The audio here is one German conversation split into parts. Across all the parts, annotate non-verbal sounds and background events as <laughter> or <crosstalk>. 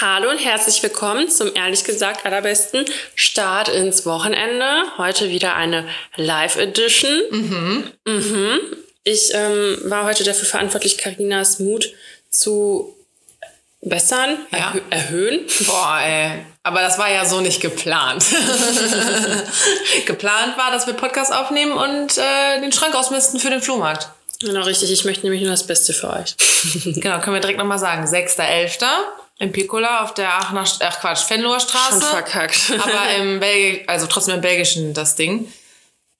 Hallo und herzlich willkommen zum ehrlich gesagt allerbesten Start ins Wochenende. Heute wieder eine Live-Edition. Mhm. Mhm. Ich ähm, war heute dafür verantwortlich, Karinas Mut zu bessern, Ja. erhö erhöhen. Boah, ey. Aber das war ja so nicht geplant. <laughs> geplant war, dass wir Podcast aufnehmen und äh, den Schrank ausmisten für den Flohmarkt. Genau, richtig. Ich möchte nämlich nur das Beste für euch. <laughs> Genau, können wir direkt nochmal sagen. 6.11. im Piccola auf der Aachener, ach Quatsch, Schon Straße. verkackt. <laughs> Aber im Belgi also trotzdem im Belgischen das Ding.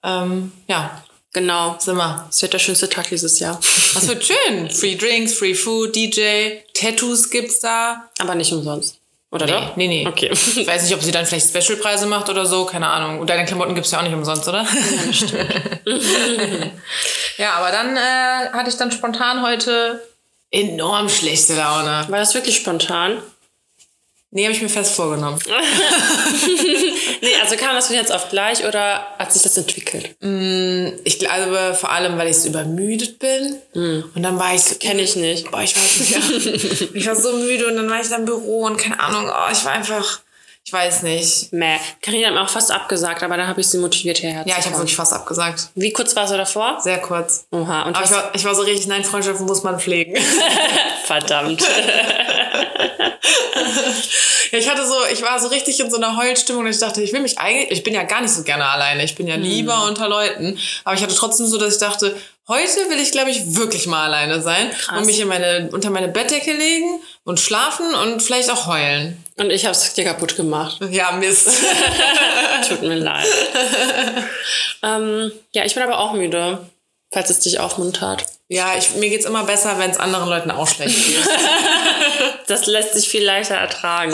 Ähm, ja, genau. sind wir. Es wird der schönste Tag dieses Jahr. <laughs> Das wird schön. Free Drinks, Free Food, DJ, Tattoos gibt's da. Aber nicht umsonst. Oder Nee, doch? nee, nee. Okay. Ich weiß nicht, ob sie dann vielleicht Specialpreise macht oder so, keine Ahnung. Und deine Klamotten gibt's ja auch nicht umsonst, oder? ja, <laughs> aber dann äh, hatte ich dann spontan heute enorm schlechte Laune. War das wirklich spontan? Nee, habe ich mir fest vorgenommen. <laughs> <laughs> Nee, also kam das von jetzt auf gleich oder hat sich das entwickelt? Ich glaube vor allem, weil ich so übermüdet bin. Und dann war ich so, Kenne ich nicht. boah, ich weiß nicht, ja. <laughs> Ich war so müde und dann war ich da im Büro und keine Ahnung, oh, ich war einfach, ich weiß nicht. Meh. Carina hat mir auch fast abgesagt, aber dann habe ich sie motiviert hierher Ja, ich habe wirklich fast abgesagt. Wie kurz war sie davor? Sehr kurz. Oha, und Aber ich war, ich war so richtig, nein, Freundschaften muss man pflegen. <laughs> <laughs> Verdammt. Ja, ich hatte so, ich war so richtig in so einer Heulstimmung und ich dachte, ich will mich eigentlich, ich bin ja gar nicht so gerne alleine, ich bin ja lieber unter Leuten, aber ich hatte trotzdem so, dass ich dachte, heute will ich, glaube ich, wirklich mal alleine sein Krass. und mich in meine, unter meine Bettdecke legen und schlafen und vielleicht auch heulen. Und ich habe es dir kaputt gemacht. Ja, Mist. <laughs> Tut mir leid. ähm, ja, ich bin aber auch müde, falls es dich aufmuntert. ja, ich, mir geht's immer besser, wenn es anderen Leuten auch schlecht geht. <laughs> Das lässt sich viel leichter ertragen.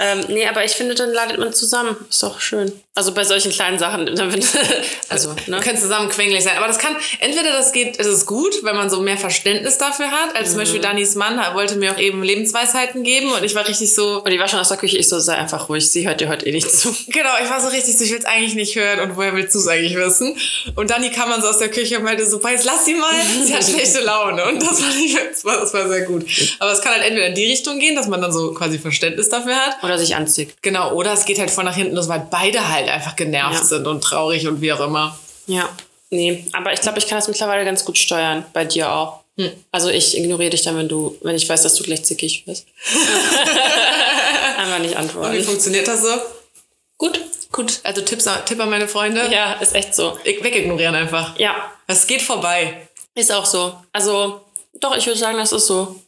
ähm, nee, aber ich finde, dann ladet man zusammen. Ist doch schön. Also bei solchen kleinen Sachen. <laughs> Also, <laughs> ne? Können zusammen quengelig sein. Aber das kann, entweder das geht, es ist gut, wenn man so mehr Verständnis dafür hat, als zum Beispiel Dannys Mann wollte mir auch eben Lebensweisheiten geben und ich war richtig so, Und die war schon aus der Küche. Ich so, sei einfach ruhig. Sie hört dir heute eh nicht zu. <laughs> Genau, ich war so richtig so, ich will es eigentlich nicht hören und woher willst du es eigentlich wissen? Und Dani kam dann so aus der Küche und meinte so, jetzt lass sie mal, sie hat schlechte Laune. Und das fand ich, das war, das war sehr gut. Aber es kann halt entweder in die Richtung gehen, dass man dann so quasi Verständnis dafür hat. Oder sich anzieht. Genau, oder es geht halt voll nach hinten los, weil beide halt einfach genervt Ja. sind und traurig und wie auch immer. Ja. Nee, aber ich glaube, ich kann das mittlerweile ganz gut steuern. Bei dir auch. Also ich ignoriere dich dann, wenn du, wenn ich weiß, dass du gleich zickig wirst. <laughs> Einfach nicht Wie antworten. funktioniert das so? Gut. Gut, also Tipps, Tipp an meine Freunde. Ja, ist echt so. Ich- Wegignorieren einfach. Ja, Es geht vorbei. ist auch so. Also, doch, ich würde sagen, das ist so.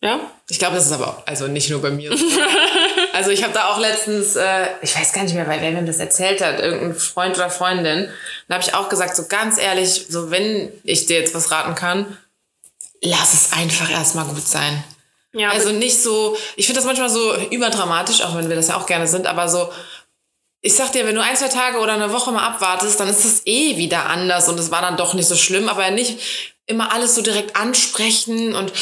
Ja? Ich glaube, das ist aber auch, also nicht nur bei mir. so. <laughs> also ich habe da auch letztens, äh, ich weiß gar nicht mehr, weil wer mir das erzählt hat, irgendein Freund oder Freundin, da habe ich auch gesagt, so ganz ehrlich, so wenn ich dir jetzt was raten kann, lass es einfach erstmal gut sein. Ja, Also nicht so, ich finde das manchmal so überdramatisch, auch wenn wir das ja auch gerne sind, aber so, ich sag dir, wenn du ein, zwei Tage oder eine Woche mal abwartest, dann ist das eh wieder anders und es war dann doch nicht so schlimm, aber nicht immer alles so direkt ansprechen und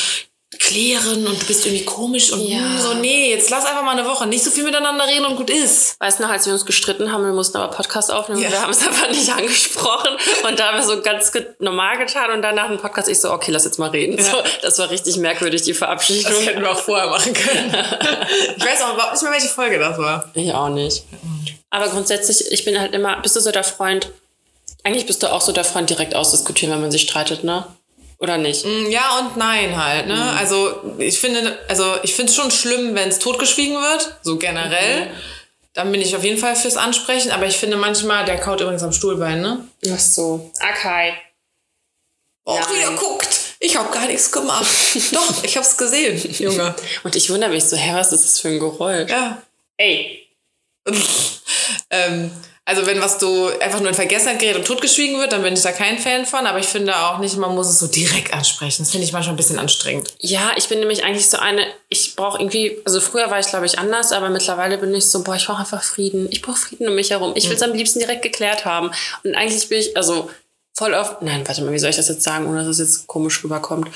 klären und du bist irgendwie komisch und Ja. hm, so, nee, jetzt lass einfach mal eine Woche nicht so viel miteinander reden und gut ist. Weißt du noch, als wir uns gestritten haben, wir mussten aber Podcast aufnehmen, Ja. wir haben es einfach nicht <laughs> angesprochen und da haben wir so ganz normal getan und danach im Podcast ich so, okay, lass jetzt mal reden. So, das war richtig merkwürdig, die Verabschiedung. Das hätten wir auch vorher machen können. <laughs> ich weiß auch überhaupt nicht mehr, welche Folge das war. Ich auch nicht. Aber grundsätzlich, ich bin halt immer, bist du so der Freund, eigentlich bist du auch so der Freund direkt ausdiskutieren, wenn man sich streitet, ne? Oder nicht? Mm, Ja und nein halt, ne? Also ich finde, also ich finde es schon schlimm, wenn es totgeschwiegen wird, so generell. Dann bin ich auf jeden Fall fürs Ansprechen, aber ich finde manchmal, der kaut übrigens am Stuhlbein, ne? Ach so. Okay. Auch Nein. wieder guckt. Ich habe gar nichts gemacht. <laughs> Doch, ich hab's gesehen, Junge. Und ich wundere mich so, hä, was ist das für ein Geräusch? Ja. Ey. <laughs> ähm, also wenn was so einfach nur in Vergessenheit gerät und totgeschwiegen wird, dann bin ich da kein Fan von. Aber ich finde auch nicht, man muss es so direkt ansprechen. Das finde ich manchmal ein bisschen anstrengend. Ja, ich bin nämlich eigentlich so eine, ich brauche irgendwie, also früher war ich glaube ich anders, aber mittlerweile bin ich so, boah, ich brauche einfach Frieden. Ich brauche Frieden um mich herum. Ich will es am liebsten direkt geklärt haben. Und eigentlich bin ich, also voll oft, nein, warte mal, wie soll ich das jetzt sagen, ohne dass es jetzt komisch rüberkommt.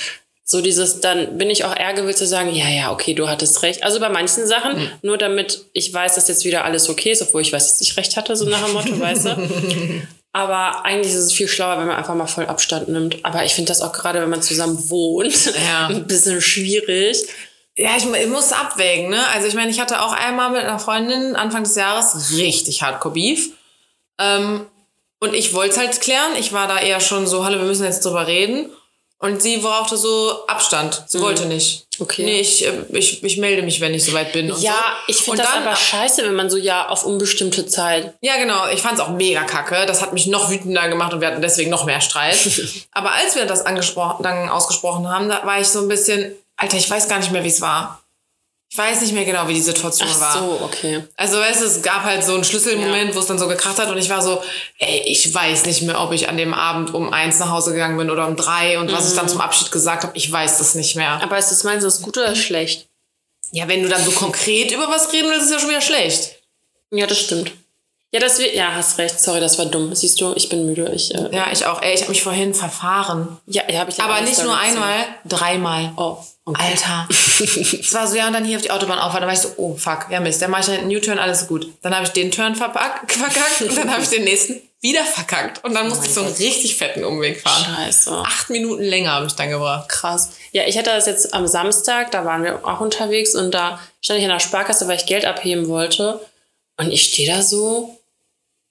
So dieses, dann bin ich auch eher gewillt zu sagen, ja, ja, okay, du hattest recht. Also bei manchen Sachen, nur damit ich weiß, dass jetzt wieder alles okay ist, obwohl ich weiß, dass ich recht hatte, so nach dem Motto, weißt du. <laughs> Aber eigentlich ist es viel schlauer, wenn man einfach mal voll Abstand nimmt. Aber ich finde das auch gerade, wenn man zusammen wohnt, Ja. <laughs> ein bisschen schwierig. Ja, ich, ich musste abwägen, ne? Also ich meine, ich hatte auch einmal mit einer Freundin Anfang des Jahres richtig Hardcore Beef. Ähm, und ich wollte es halt klären. Ich war da eher schon so, hallo, wir müssen jetzt drüber reden. Und sie brauchte so Abstand. Sie wollte nicht. Okay. Nee, ich, äh, ich, ich melde mich, wenn ich soweit bin. Ja, so. ich finde das dann- aber scheiße, wenn man so ja auf unbestimmte Zeit. Ja, genau. Ich fand's auch mega kacke. Das hat mich noch wütender gemacht und wir hatten deswegen noch mehr Streit. <laughs> Aber als wir das angesprochen, dann ausgesprochen haben, da war ich so ein bisschen, Alter, ich weiß gar nicht mehr, wie es war. Ich weiß nicht mehr genau, wie die Situation Ach war. so, okay. Also weißt du, es gab halt so einen Schlüsselmoment, Ja. wo es dann so gekracht hat und ich war so, ey, ich weiß nicht mehr, ob ich an dem Abend um eins nach Hause gegangen bin oder um drei und was ich Mhm. dann zum Abschied gesagt habe, ich weiß das nicht mehr. Aber ist das meinst du, ist gut oder schlecht? Ja, wenn du dann so konkret über was reden willst, ist ja schon wieder schlecht. Ja, das stimmt. Ja, das wird, ja, hast recht. Sorry, das war dumm. Siehst du, ich bin müde. Ich, äh, Ja, ich auch. Ey, ich habe mich vorhin verfahren. ja, ja, habe ich Aber nicht nur gesehen. einmal, dreimal. Oh, okay. Alter. <laughs> Es war so, ja, und dann hier auf die Autobahn auffahren. Dann war ich so, oh fuck, ja Mist, dann mache ich einen New-Turn, alles gut. Dann habe ich den Turn verpack, verkackt und dann habe ich den nächsten wieder verkackt. Und dann musste ich so einen richtig fetten Umweg fahren. Scheiße. Acht Minuten länger habe ich dann gebraucht. Krass. Ja, ich hatte das jetzt am Samstag, da waren wir auch unterwegs und da stand ich in der Sparkasse, weil ich Geld abheben wollte. Und ich stehe da so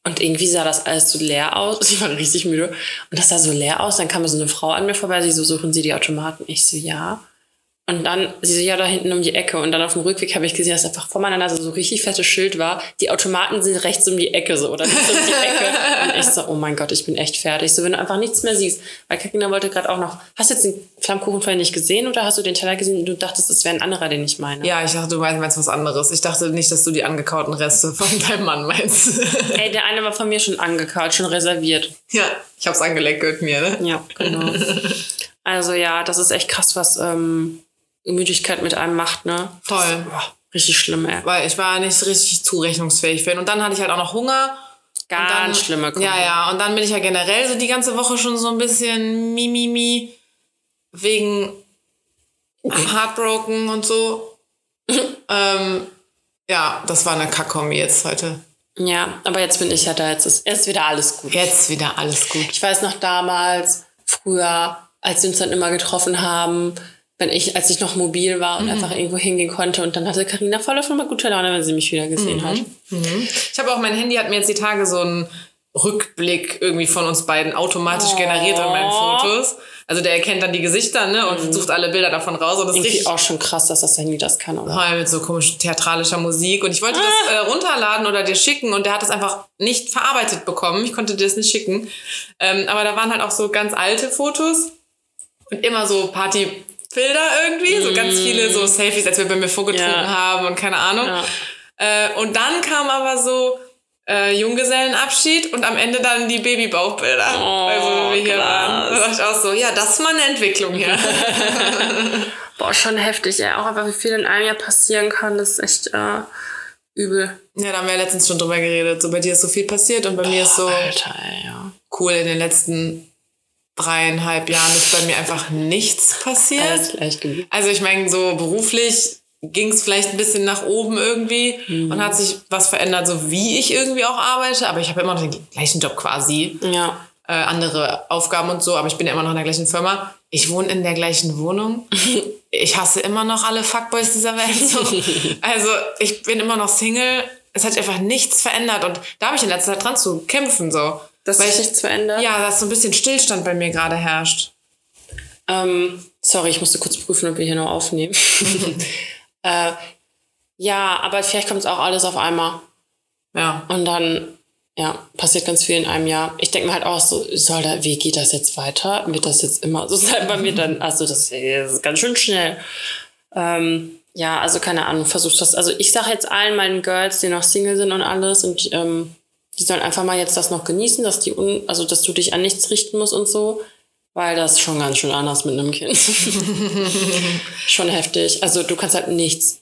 und irgendwie sah das alles so leer aus. <laughs> Ich war richtig müde. Und das sah so leer aus. Dann kam so eine Frau an mir vorbei, sie so, suchen Sie die Automaten? Ich so, ja. Und dann, sie so, ja, da hinten um die Ecke. Und dann auf dem Rückweg habe ich gesehen, dass einfach vor meiner Nase so richtig fettes Schild war. Die Automaten sind rechts um die Ecke so oder links um die Ecke. Und ich so, oh mein Gott, ich bin echt fertig. So, wenn du einfach nichts mehr siehst. Weil Kakina wollte gerade auch noch, hast du jetzt den Flammkuchen vorhin nicht gesehen oder hast du den Teller gesehen und du dachtest, es wäre ein anderer, den ich meine? Ja, ich dachte, du meinst, was anderes. Ich dachte nicht, dass du die angekauten Reste von <laughs> deinem Mann meinst. Ey, der eine war von mir schon angekaut, schon reserviert. ja, ich hab's angeleckt mit mir, ne? Ja, genau. <laughs> also ja, das ist echt krass, was ähm, Müdigkeit mit einem macht, ne? Voll. Boah, richtig schlimm, ey. Weil ich war nicht richtig zurechnungsfähig für ihn. Und dann hatte ich halt auch noch Hunger. Ganz dann, schlimme Kombi. Ja, ja. Und dann bin ich ja generell so die ganze Woche schon so ein bisschen mimimi wegen Heartbroken und so. <laughs> ähm, ja, das war eine Kackkombi jetzt heute. Ja, aber jetzt bin ich ja da, jetzt ist, jetzt ist wieder alles gut. Jetzt wieder alles gut. Ich weiß noch damals, früher, als wir uns dann immer getroffen haben, wenn ich, als ich noch mobil war und Mhm. einfach irgendwo hingehen konnte und dann hatte Carina voll auf einmal gute Laune, wenn sie mich wieder gesehen Mhm. hat. Ich habe auch mein Handy hat mir jetzt die Tage so einen Rückblick irgendwie von uns beiden automatisch generiert an meinen Oh. Fotos. Also der erkennt dann die Gesichter, ne, und sucht alle Bilder davon raus und das ist Irgendwie auch schon krass, dass das Handy das kann, oder? Voll mit so komisch theatralischer Musik. Und ich wollte Ah. das äh, runterladen oder dir schicken und der hat das einfach nicht verarbeitet bekommen. Ich konnte dir das nicht schicken. Ähm, aber da waren halt auch so ganz alte Fotos und immer so Partybilder irgendwie. So ganz viele so Selfies, als wir bei mir vorgetrunken. Ja. haben und keine Ahnung. Ja. Äh, und dann kam aber so äh, Junggesellenabschied und am Ende dann die Babybauchbilder. also wie wir hier Oh, krass. waren. Da dachte ich auch so, ja, das ist mal eine Entwicklung hier. <laughs> Boah, schon heftig, ey. Auch einfach, wie viel in einem Jahr passieren kann, das ist echt äh, übel. ja, da haben wir ja letztens schon drüber geredet. So bei dir ist so viel passiert und bei mir ist so Alter, ey, ja. cool, in den letzten dreieinhalb Jahren ist bei mir einfach nichts passiert. Also ich meine, so beruflich ging es vielleicht ein bisschen nach oben irgendwie und hat sich was verändert, so wie ich irgendwie auch arbeite, aber ich habe immer noch den gleichen Job quasi, Ja. äh, andere Aufgaben und so, aber ich bin ja immer noch in der gleichen Firma. Ich wohne in der gleichen Wohnung. <laughs> Ich hasse immer noch alle Fuckboys dieser Welt. So. <laughs> Also ich bin immer noch Single. Es hat sich einfach nichts verändert und da habe ich in letzter Zeit dran zu kämpfen so. Dass Weil sich ich, nichts verändert? ja, dass so ein bisschen Stillstand bei mir gerade herrscht. Ähm, sorry, ich musste kurz prüfen, ob wir hier noch aufnehmen. <laughs> äh, ja, aber vielleicht kommt es auch alles auf einmal. Ja. Und dann, ja, passiert ganz viel in einem Jahr. Ich denke mir halt auch so, soll da, wie geht das jetzt weiter? Wird das jetzt immer so sein bei mir dann? Also, das ist ganz schön schnell. Ähm, ja, also keine Ahnung, versuch das. Also ich sage jetzt allen meinen Girls, die noch Single sind und alles, und ähm, die sollen einfach mal jetzt das noch genießen, dass die un also dass du dich an nichts richten musst und so. Weil das ist schon ganz schön anders mit einem Kind. <laughs> schon heftig. Also du kannst halt nichts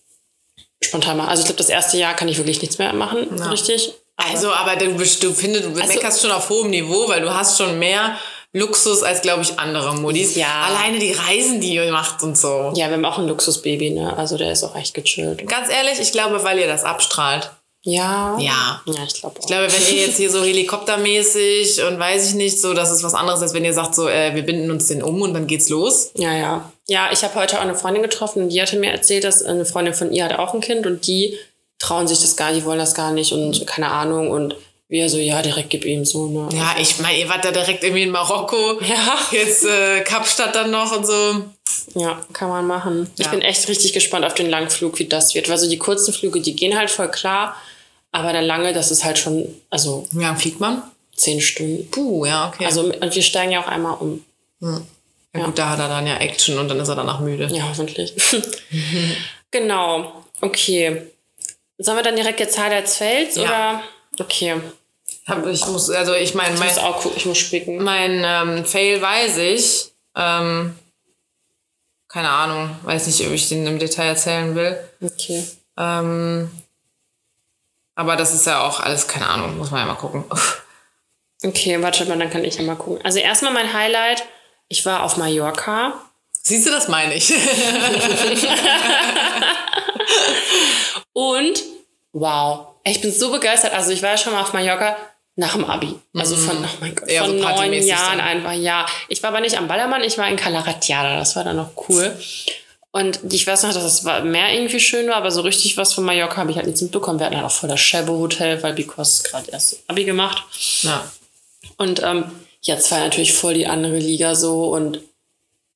spontan machen. Also ich glaube, das erste Jahr kann ich wirklich nichts mehr machen, so richtig. Aber- Also, aber du, bist- du findest, du Also- meckerst schon auf hohem Niveau, weil du hast schon mehr Luxus als, glaube ich, andere Modis. Ja. Alleine die Reisen, die ihr macht und so. Ja, wir haben auch ein Luxusbaby, ne? Also der ist auch echt gechillt. Ganz ehrlich, ich glaube, weil ihr das abstrahlt. Ja. Ja. Ja, ich glaube auch. Ich glaube, wenn ihr jetzt hier so <laughs> helikoptermäßig und weiß ich nicht, so, das ist was anderes, als wenn ihr sagt, so, äh, wir binden uns den um und dann geht's los. ja, ja. Ja, ich habe heute auch eine Freundin getroffen und die hatte mir erzählt, dass eine Freundin von ihr hat auch ein Kind und die trauen sich das gar nicht, die wollen das gar nicht und keine Ahnung und wir so, ja, direkt gib ihm so, ne? Ja, ich meine, ihr wart da direkt irgendwie in Marokko. Ja. Jetzt äh, Kapstadt dann noch und so. Ja, kann man machen. Ich Ja. bin echt richtig gespannt auf den Langflug, wie das wird. Weil so die kurzen Flüge, die gehen halt voll klar. Aber der lange, das ist halt schon, also Wie lange fliegt man? zehn Stunden. Puh, ja, okay. Also, und wir steigen ja auch einmal um. ja, gut, da hat er dann ja Action und dann ist er danach müde. Ja, hoffentlich. <laughs> genau. Okay. Sollen wir dann direkt jetzt Highlights Ja. oder? Okay. Ich muss, also ich meine, Ich mein, muss auch gucken, ich muss spicken. mein ähm, Fail weiß ich. Ähm, keine Ahnung, weiß nicht, ob ich den im Detail erzählen will. Okay. Ähm, aber das ist ja auch alles, keine Ahnung, muss man ja mal gucken. Okay, warte mal, dann kann ich ja mal gucken. Also erstmal mein Highlight. Ich war auf Mallorca. Siehst du, das meine ich. <laughs> Und wow, ich bin so begeistert. Also ich war ja schon mal auf Mallorca nach dem Abi. Also von, oh mein Gott, Eher von so neun Jahren dann. einfach, ja. Ich war aber nicht am Ballermann, ich war in Calaratiada. Das war dann noch cool. Und ich weiß noch, dass das Meer irgendwie schön war, aber so richtig was von Mallorca habe ich halt nichts mitbekommen. Wir hatten halt auch voll das Shabo Hotel, weil Because gerade erst Abi gemacht. ja. Und ähm, jetzt war natürlich voll die andere Liga so und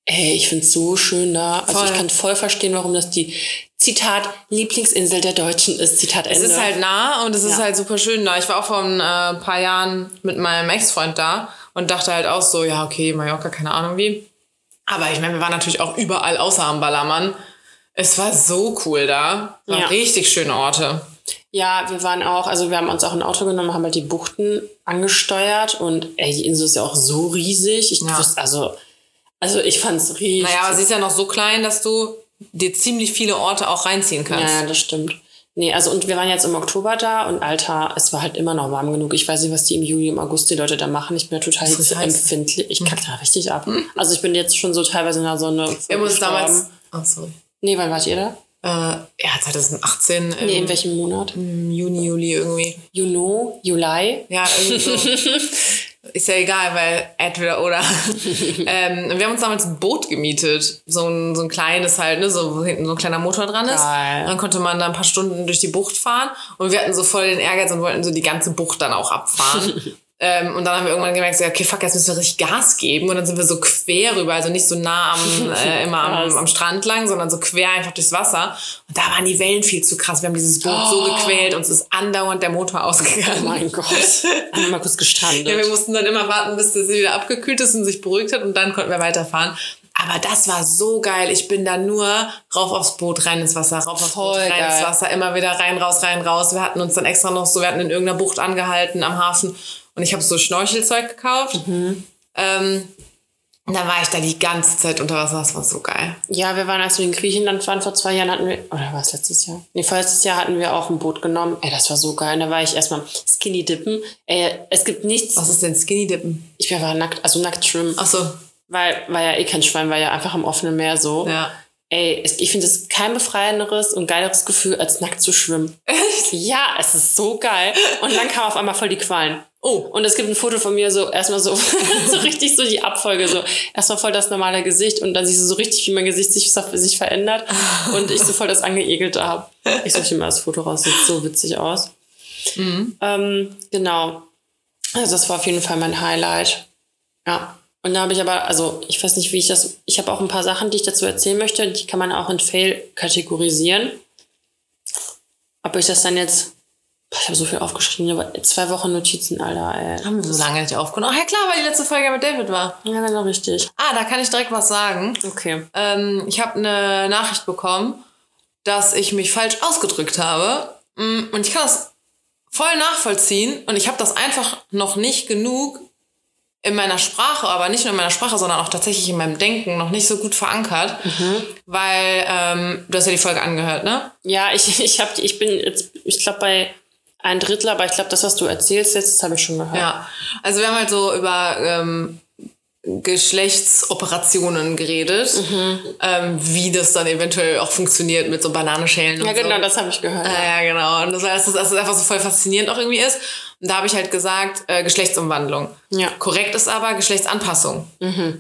ey, ich find's so schön da. Also Voll. ich kann voll verstehen, warum das die Zitat Lieblingsinsel der Deutschen ist. Zitat Ende. Es ist halt nah und es ist Ja. halt super schön da. Ich war auch vor ein äh, paar Jahren mit meinem Ex-Freund da und dachte halt auch so, ja, okay, Mallorca, keine Ahnung wie. Aber ich meine, wir waren natürlich auch überall außer am Ballermann. Es war so cool da. Waren Ja. richtig schöne Orte. Ja, wir waren auch, also wir haben uns auch ein Auto genommen, haben halt die Buchten angesteuert und ey, die Insel ist ja auch so riesig. Ich Ja. wusste, also, also ich fand's riesig. Naja, aber sie ist ja noch so klein, dass du dir ziemlich viele Orte auch reinziehen kannst. ja, das stimmt. Nee, also und wir waren jetzt im Oktober da und Alter, es war halt immer noch warm genug. Ich weiß nicht, was die im Juli, im August die Leute da machen. Ich bin ja total empfindlich. Ich kack da richtig ab. Also ich bin jetzt schon so teilweise in der Sonne. Wir haben uns damals. Oh, sorry. Nee, wann wart ihr da? Äh, ja, 2018 im Nee, in welchem Monat? Juni, Juli irgendwie. Juni, Juli? Ja, irgendwie so. <laughs> Ist ja egal, weil entweder oder. <laughs> ähm, wir haben uns damals ein Boot gemietet. So ein, so ein kleines halt, ne, so, wo hinten so ein kleiner Motor dran ist. Geil. Dann konnte man da ein paar Stunden durch die Bucht fahren. Und wir hatten so voll den Ehrgeiz und wollten so die ganze Bucht dann auch abfahren. <laughs> ähm, und dann haben wir irgendwann gemerkt, so, okay, fuck, jetzt müssen wir richtig Gas geben. Und dann sind wir so quer rüber, also nicht so nah am, <laughs> äh, immer am, am Strand lang, sondern so quer einfach durchs Wasser. Und da waren die Wellen viel zu krass. Wir haben dieses Boot so gequält, uns ist andauernd der Motor ausgegangen. Oh mein Gott. Haben wir mal kurz gestrandet. Ja, wir mussten dann immer warten, bis das wieder abgekühlt ist und sich beruhigt hat und dann konnten wir weiterfahren. Aber das war so geil. Ich bin da nur rauf aufs Boot, rein ins Wasser, rauf aufs Boot, Voll rein ins geil. Wasser, immer wieder rein, raus, rein, raus. Wir hatten uns dann extra noch so, wir hatten in irgendeiner Bucht angehalten am Hafen und ich habe so Schnorchelzeug gekauft. Ähm, und dann war ich da die ganze Zeit unter Wasser. Das war so geil. Ja, wir waren, als wir in Griechenland waren, vor zwei Jahren hatten wir, oder war es letztes Jahr? Nee, vorletztes Jahr hatten wir auch ein Boot genommen. Ey, das war so geil. Und da war ich erstmal Skinny Dippen. Ey, es gibt nichts. Was ist denn Skinny Dippen? Ich war nackt, also nackt schwimmen. Ach so, Weil, war ja eh kein Schwein, war ja einfach im offenen Meer so. ja. Ey, ich finde es kein befreienderes und geileres Gefühl, als nackt zu schwimmen. <laughs> Echt? Ja, es ist so geil. Und dann kam auf einmal voll die Qualen. Oh, Und es gibt ein Foto von mir, so erstmal so, <laughs> so richtig so die Abfolge, so erstmal voll das normale Gesicht und dann siehst du so richtig, wie mein Gesicht sich, sich verändert <laughs> und ich so voll das Angeegelte habe. Ich suche dir mal das Foto raus, sieht so witzig aus. Ähm, genau. Also das war auf jeden Fall mein Highlight. Ja. Und da habe ich aber, also ich weiß nicht, wie ich das, ich habe auch ein paar Sachen, die ich dazu erzählen möchte, die kann man auch in Fail kategorisieren. Ob ich das dann jetzt, ich habe so viel aufgeschrieben, aber zwei Wochen Notizen, Alter, ey. haben wir so lange nicht aufgenommen. Ach ja klar, weil die letzte Folge mit David war. Ja, genau richtig. Ah, da kann ich direkt was sagen. Okay. Ähm, ich habe eine Nachricht bekommen, dass ich mich falsch ausgedrückt habe. Mm, Und ich kann das voll nachvollziehen. Und ich habe das einfach noch nicht genug in meiner Sprache, aber nicht nur in meiner Sprache, sondern auch tatsächlich in meinem Denken noch nicht so gut verankert. Weil ähm, du hast ja die Folge angehört, ne? Ja, ich, ich, hab, ich bin jetzt, ich glaube, bei ein Drittel, aber ich glaube, das, was du erzählst jetzt, das habe ich schon gehört. Ja. Also wir haben halt so über ähm, Geschlechtsoperationen geredet, ähm, wie das dann eventuell auch funktioniert mit so Bananenschälen und Ja, so. genau, das habe ich gehört. Ja, ja, genau. Und das heißt, dass das einfach so voll faszinierend auch irgendwie ist. Und da habe ich halt gesagt, äh, Geschlechtsumwandlung. Ja. Korrekt ist aber Geschlechtsanpassung.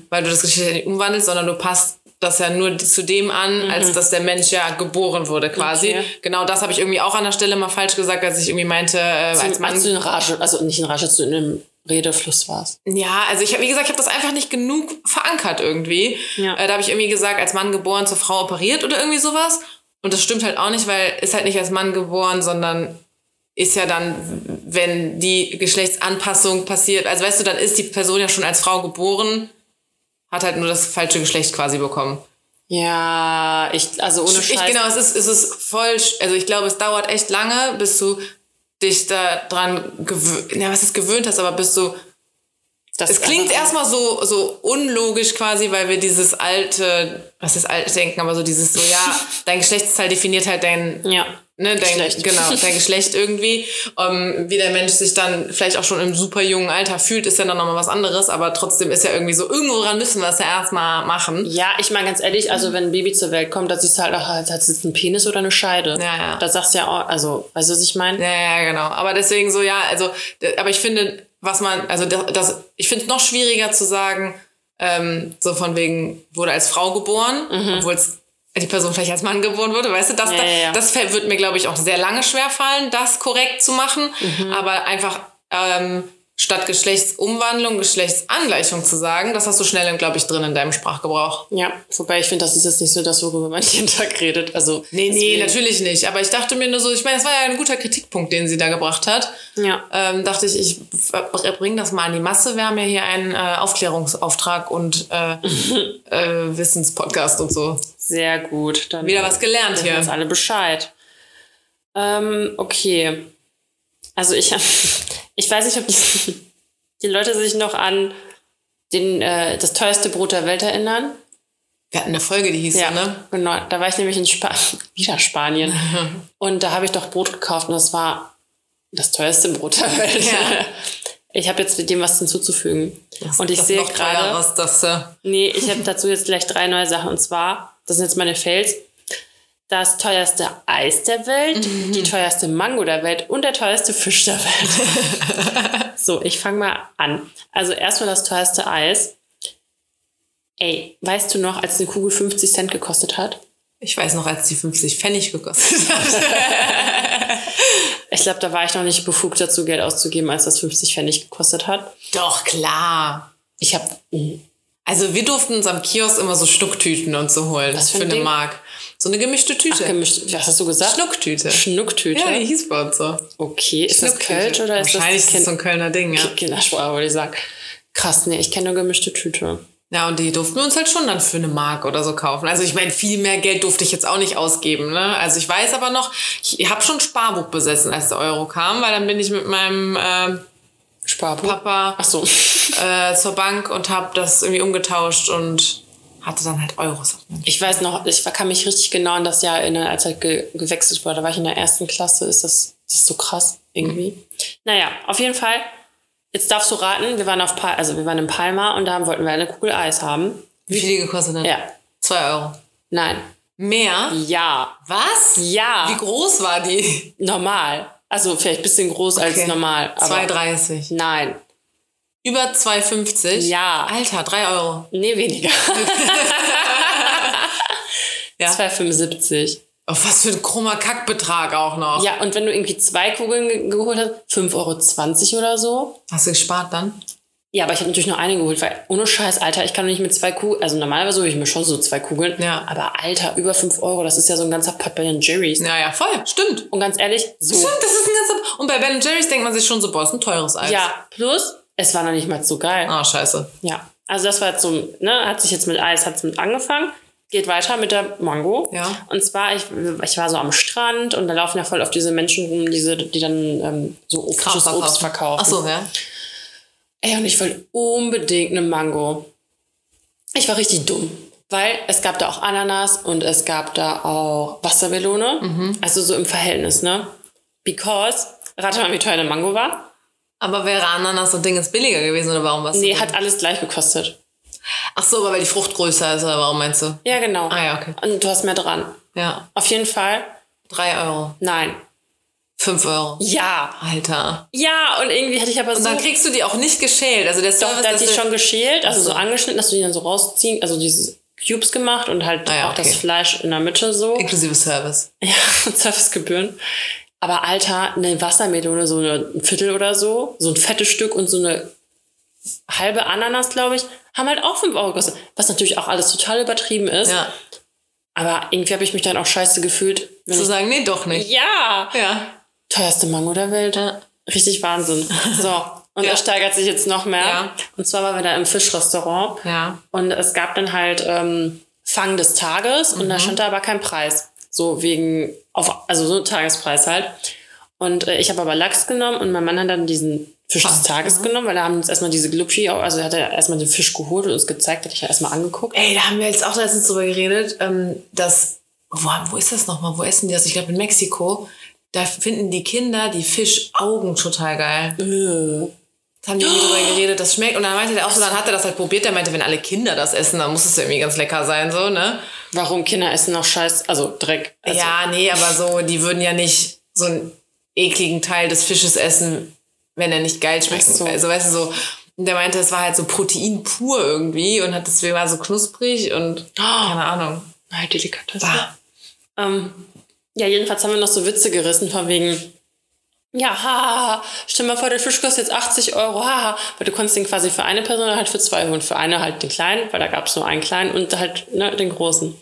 Weil du das Geschlecht nicht umwandelst, sondern du passt das ja nur zu dem an, als dass der Mensch ja geboren wurde quasi. Mhm. Okay. Genau das habe ich irgendwie auch an der Stelle mal falsch gesagt, als ich irgendwie meinte, äh, als Mann Als du in Rage, also nicht in Rage, in einem Redefluss warst. Ja, also ich habe, wie gesagt, ich habe das einfach nicht genug verankert irgendwie. Ja. Äh, da habe ich irgendwie gesagt, als Mann geboren, zur Frau operiert oder irgendwie sowas. Und das stimmt halt auch nicht, weil ist halt nicht als Mann geboren, sondern ist ja dann, wenn die Geschlechtsanpassung passiert, also weißt du, dann ist die Person ja schon als Frau geboren, hat halt nur das falsche Geschlecht quasi bekommen. Ja, ich, also ohne Ich, Scheiß. genau, es ist, es ist voll, also ich glaube, es dauert echt lange, bis du dich da dran gewöhnt, ja, was ist gewöhnt hast, aber bis du das es klingt erstmal so, so unlogisch quasi, weil wir dieses alte, was ist alt denken, aber so dieses so, ja, <laughs> dein Geschlechtsteil definiert halt dein, Ja. Ne, dein, Geschlecht. genau, <laughs> dein Geschlecht irgendwie. Um, wie der Mensch sich dann vielleicht auch schon im super jungen Alter fühlt, ist ja dann nochmal was anderes, aber trotzdem ist ja irgendwie so, irgendwo dran müssen wir es ja erstmal machen. Ja, ich meine ganz ehrlich, also wenn ein Baby zur Welt kommt, da siehst du halt auch, als hat es ein Penis oder eine Scheide. Ja, ja. Da sagst du ja auch, also, weißt du, was ich meine? Ja, ja, genau. Aber deswegen so, ja, also, aber ich finde, was man, also das, das ich finde es noch schwieriger zu sagen, ähm, so von wegen, wurde als Frau geboren, obwohl es die Person vielleicht als Mann geboren wurde, weißt du, das. Ja, ja, ja. das wird mir, glaube ich, auch sehr lange schwerfallen, das korrekt zu machen, Mhm. aber einfach ähm, statt Geschlechtsumwandlung, Geschlechtsangleichung zu sagen, das hast du schnell, glaube ich, drin in deinem Sprachgebrauch. Ja, wobei ich finde, das ist jetzt nicht so das, worüber man <laughs> jeden Tag redet. Also, Nee, nee, natürlich nicht. Aber ich dachte mir nur so, ich meine, das war ja ein guter Kritikpunkt, den sie da gebracht hat. Ja. ähm, dachte ich, ich bringe das mal an die Masse. Wir haben ja hier einen äh, Aufklärungsauftrag und äh, <laughs> äh, Wissenspodcast und so. Sehr gut. Dann Wieder was gelernt hier. jetzt alle Bescheid. Ähm, okay. Also ich, <laughs> ich weiß nicht, ob die, <laughs> die Leute sich noch an den, äh, das teuerste Brot der Welt erinnern. Wir hatten eine Folge, die hieß Ja, so, ne? genau. Da war ich nämlich in Spa <laughs> wieder Spanien. und da habe ich doch Brot gekauft und das war das teuerste Brot der Welt. Ja. Ich habe jetzt mit dem was hinzuzufügen. und ich das sehe gerade. teureres, das äh, Nee, ich <laughs> habe dazu jetzt gleich drei neue Sachen. Und zwar, das sind jetzt meine Fails. Das teuerste Eis der Welt, die teuerste Mango der Welt und der teuerste Fisch der Welt. <laughs> so, ich fange mal an. Also erstmal das teuerste Eis. Ey, weißt du noch, als eine Kugel 50 Cent gekostet hat? ich weiß noch, als die 50 Pfennig gekostet hat. <laughs> Ich glaube, da war ich noch nicht befugt dazu, Geld auszugeben, als das 50 Pfennig gekostet hat. Doch, klar. Ich habe Also wir durften uns am Kiosk immer so Schnucktüten und so holen. Was für für ein eine Ding? Mark. So eine gemischte Tüte. gemischt. Was hast du gesagt? Schnucktüte. Schnucktüte. Ja, die hieß bei uns so. okay, ist das. Kölsch oder ist Wahrscheinlich das ist das so ein Kölner Ding, ja. Kindersprache, würde ich sagen. Krass, nee, ich kenne nur gemischte Tüte. Ja, und die durften wir uns halt schon dann für eine Mark oder so kaufen. Also ich meine, viel mehr Geld durfte ich jetzt auch nicht ausgeben. Ne? Also ich weiß aber noch, ich habe schon Sparbuch besessen, als der Euro kam, weil dann bin ich mit meinem äh, Sparbuch. Papa Ach so. <laughs> äh, zur Bank und habe das irgendwie umgetauscht und hatte dann halt Euros. Ich weiß noch, ich kann mich richtig genau an das Jahr erinnern, als halt ge gewechselt wurde. Da war ich in der ersten Klasse. Ist das, das ist so krass irgendwie. Naja, auf jeden Fall. Jetzt darfst du raten, wir waren auf Pal also wir waren in Palma und da wollten wir eine Kugel Eis haben. Wie viel die gekostet hat? Ja. Zwei Euro. Nein. Mehr? Ja. Was? Ja. Wie groß war die? Normal. Also vielleicht ein bisschen groß als Okay. normal. Aber 2,30. Nein. Über 2,50? Ja. Alter, drei Euro. Nee, weniger. <laughs> <laughs> Ja. 2,75. Auf was für ein krummer Kackbetrag auch noch. Ja, und wenn du irgendwie zwei Kugeln ge geholt hast, 5,20 Euro oder so. Hast du gespart dann? Ja, aber ich habe natürlich nur eine geholt, weil ohne Scheiß, Alter, ich kann doch nicht mit zwei Kugeln, also normalerweise hole ich mir schon so zwei Kugeln. Ja. Aber Alter, über 5 Euro, das ist ja so ein ganzer Pot bei den Jerry's. Ja, ja, voll. Stimmt. Und ganz ehrlich, so. Stimmt, das ist ein ganzer... Und bei Ben Jerry's denkt man sich schon so, boah, ist ein teures Eis. Ja, plus, es war noch nicht mal so geil. Ah, scheiße. Ja. Also das war jetzt so, ne, hat sich jetzt mit Eis, hat mit angefangen. Geht weiter mit der Mango. Ja. Und zwar, ich, ich war so am Strand und da laufen ja voll auf diese Menschen rum, diese, die dann ähm, so frisches Obst verkaufen. Ach so, ja. Ey, und ich wollte unbedingt eine Mango. Ich war richtig dumm. Weil es gab da auch Ananas und es gab da auch Wassermelone. Mhm. Also so im Verhältnis, ne? Because, rate mal, wie teuer eine Mango war. Aber wäre Ananas und Ding jetzt billiger gewesen oder warum was? Nee, hat alles gleich gekostet. Ach so, aber weil die Frucht größer ist oder warum meinst du? Ja, genau. Ah ja, okay. Und du hast mehr dran. Ja. Auf jeden Fall, Drei Euro. nein. Fünf Euro. Ja. Alter. Ja, und irgendwie hatte ich aber Und so... dann kriegst du die auch nicht geschält. Also der Doch, Service, da hat dass die schon geschält, also so. angeschnitten, dass du die dann so rausziehen, also dieses Cubes gemacht und halt Ah ja, auch das okay. Fleisch in der Mitte so. Inklusive Service. <laughs> Ja, Servicegebühren. Aber Alter, eine Wassermelone, so ein Viertel oder so, so ein fettes Stück und so eine halbe Ananas, glaube ich, haben halt auch 5 Euro gekostet. Was natürlich auch alles total übertrieben ist. Ja. Aber irgendwie habe ich mich dann auch scheiße gefühlt. Wenn Zu sagen, nee, doch nicht. ja, Ja. teuerste Mango der Welt. Richtig Wahnsinn. <laughs> So, und Ja. er steigert sich jetzt noch mehr. Ja. Und zwar waren wir da im Fischrestaurant. Ja. Und es gab dann halt ähm, Fang des Tages und da stand da aber kein Preis. So wegen, auf, also so Tagespreis halt. Und äh, ich habe aber Lachs genommen und mein Mann hat dann diesen Fisch des Fang, Tages genommen, weil da haben uns erstmal diese Glubschi, also er hat er erstmal den Fisch geholt und uns gezeigt, hat ich ja erstmal angeguckt. Ey, da haben wir jetzt auch letztens drüber geredet, ähm, dass, wo, wo ist das nochmal? Wo essen die das? Ich glaube in Mexiko. Da finden die Kinder die Fischaugen total geil. Äh. Das haben die irgendwie drüber geredet, das schmeckt. Und dann meinte der auch so, dann hat er das halt probiert. Der meinte, wenn alle Kinder das essen, dann muss es irgendwie ganz lecker sein, so, ne? Warum Kinder essen noch Scheiß, also Dreck. Also, ja, nee, aber so, die würden ja nicht so einen ekligen Teil des Fisches essen, wenn er nicht geil schmeckt. So. Also, weißt du, so. Der meinte, es war halt so Protein pur irgendwie und hat deswegen war so knusprig und keine Ahnung. Halt Delikatesse. Ähm, ja, jedenfalls haben wir noch so Witze gerissen von wegen, ja, haha, stell mal vor, der Fisch kostet jetzt 80 Euro, haha, weil du konntest den quasi für eine Person halt für zwei holen. Für eine halt den kleinen, weil da gab es nur einen kleinen und halt ne, den großen.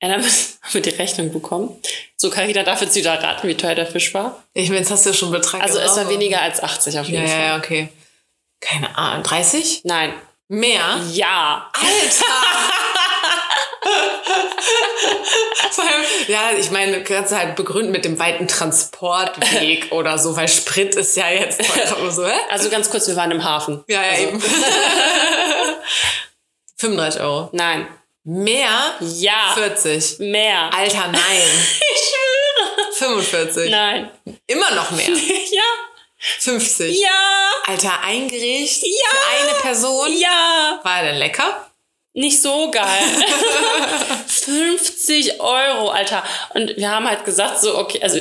Und dann haben wir die Rechnung bekommen. So, Carina darf jetzt wieder raten, wie teuer der Fisch war. Ich meine, jetzt hast du ja schon Betrag. Also es war weniger als 80 auf Ja, jeden ja, Fall. ja, okay. Keine Ahnung. 30? Nein. Mehr? Ja. Vor allem, <laughs> ja, ich meine, kannst du halt begründen mit dem weiten Transportweg <laughs> oder so, weil Sprit ist ja jetzt vollkommen so, hä? Also ganz kurz, wir waren im Hafen. Ja, ja, also, eben. <laughs> 35 Euro. Nein. Mehr? Ja. 40. Mehr. Alter, nein. <laughs> Ich schwöre. 45. Nein. Immer noch mehr. <laughs> Ja. 50. Ja. Alter, ein Gericht Ja. für eine Person. Ja. War er denn lecker? Nicht so geil. <laughs> 50 Euro, Alter. Und wir haben halt gesagt, so, okay, also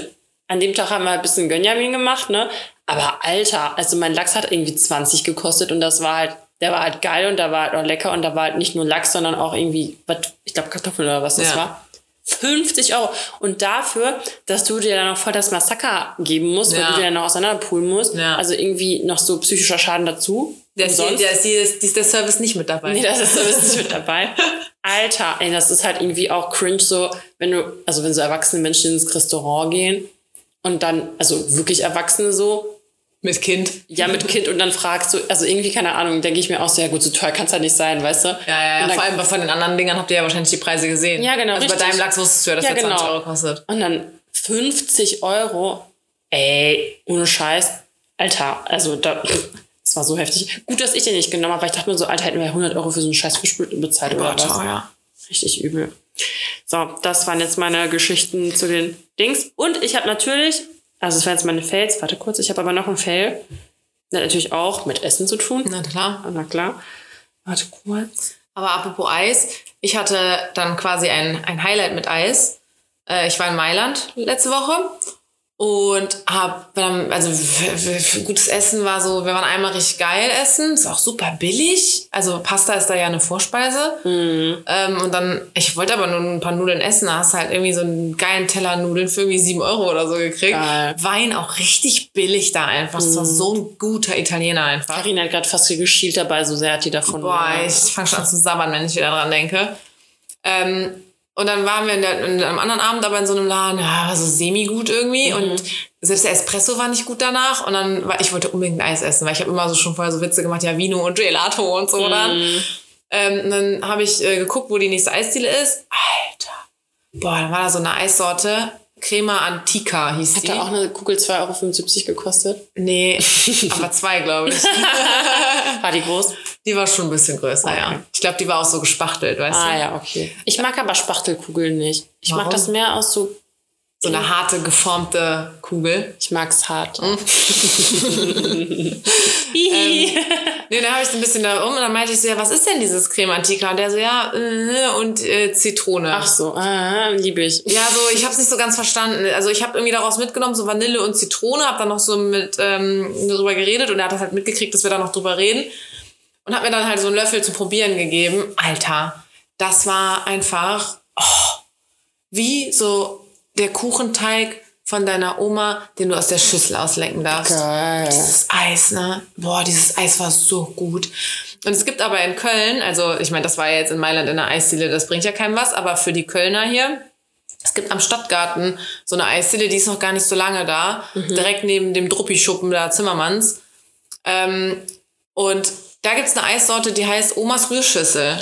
an dem Tag haben wir halt ein bisschen Gönjamin gemacht, ne? Aber Alter, also mein Lachs hat irgendwie 20 gekostet und das war halt, der war halt geil und der war halt auch lecker und da war halt nicht nur Lachs, sondern auch irgendwie, was, ich glaube Kartoffeln oder was das Ja. war. 50 Euro. Und dafür, dass du dir dann noch voll das Massaker geben musst, weil Ja. du dir dann noch auseinanderpulen musst. Ja. Also irgendwie noch so psychischer Schaden dazu. Der ist, Umsonst. der, ist, der, ist, der Service nicht mit dabei. Nee, das ist, das ist nicht mit dabei. <laughs> Alter, ey, das ist halt irgendwie auch cringe so, wenn du, also wenn so erwachsene Menschen ins Restaurant gehen und dann, also wirklich Erwachsene so, Mit Kind. ja, mit Kind und dann fragst du, also irgendwie, keine Ahnung, denke ich mir auch so, ja gut, so teuer kann es halt nicht sein, weißt du? Ja, ja, ja. Und Vor allem bei- von den anderen Dingern habt ihr ja wahrscheinlich die Preise gesehen. Ja, genau, Also bei richtig. deinem Lachs wusstest du ja, dass Ja, der 20 genau. Euro kostet. und dann 50 Euro, ey, ohne Scheiß, Alter, also da, das war so heftig. Gut, dass ich den nicht genommen habe, weil ich dachte mir so, Alter, hätten wir 100 Euro für so einen scheiß Fisch bezahlt oder was? ja. Richtig übel. So, das waren jetzt meine Geschichten zu den Dings. Und ich habe natürlich, also das waren jetzt meine Fails, warte kurz, ich habe aber noch einen Fail. Der hat natürlich auch mit Essen zu tun. Na klar. Na klar. Warte kurz. Aber apropos Eis, ich hatte dann quasi ein, ein Highlight mit Eis. Äh, ich war in Mailand letzte Woche und hab dann, also gutes Essen war so, wir waren einmal richtig geil essen, ist auch super billig. Also Pasta ist da ja eine Vorspeise. Ähm, und dann, ich wollte aber nur ein paar Nudeln essen, da hast du halt irgendwie so einen geilen Teller Nudeln für irgendwie sieben Euro oder so gekriegt. Geil. Wein auch richtig billig da einfach. Das war so ein guter Italiener einfach. Karina hat gerade fast geschielt dabei, so sehr hat die davon. Boah, ich fange schon an zu sabbern, wenn ich wieder dran denke. Ähm, und dann waren wir in der, in einem anderen Abend aber in so einem Laden, ja, war so semi-gut irgendwie. Und selbst der Espresso war nicht gut danach. Und dann war, ich wollte unbedingt Eis essen, weil ich habe immer so schon vorher so Witze gemacht, ja, Vino und Gelato und so dann. Ähm, und dann habe ich äh, geguckt, wo die nächste Eisdiele ist. Alter. Boah, dann war da so eine Eissorte. Crema Antica hieß Hat die. da auch eine Kugel 2,75 Euro gekostet. Nee, <laughs> aber zwei, glaube ich. War die groß? Die war schon ein bisschen größer, ja. Ich glaube, die war auch so gespachtelt, weißt du? Ah ja, okay. Ich mag aber Spachtelkugeln nicht. Ich mag Warum? das mehr aus so. So eine harte, geformte Kugel. Ich mag's hart. <laughs> Mhm. Nee, dann habe ich so ein bisschen da um und dann meinte ich so, ja, was ist denn dieses Creme Antica? Und der so, ja, äh, und äh, Zitrone. Ach so, ah, liebe ich. Ja, so, ich habe es nicht so ganz verstanden. Also ich habe irgendwie daraus mitgenommen, so Vanille und Zitrone, habe dann noch so mit ähm, darüber geredet und er hat das halt mitgekriegt, dass wir da noch drüber reden. Und hat mir dann halt so einen Löffel zu probieren gegeben. Alter, das war einfach oh, wie so der Kuchenteig von deiner Oma, den du aus der Schüssel auslecken darfst. Geil. Dieses Eis, ne? Boah, dieses Eis war so gut. Und es gibt aber in Köln, also ich meine, das war ja jetzt in Mailand in der Eisdiele, das bringt ja keinem was, aber für die Kölner hier, es gibt am Stadtgarten so eine Eisdiele, die ist noch gar nicht so lange da, direkt neben dem Druppi-Schuppen da Zimmermanns. Ähm, und da gibt's eine Eissorte, die heißt Omas Rührschüssel.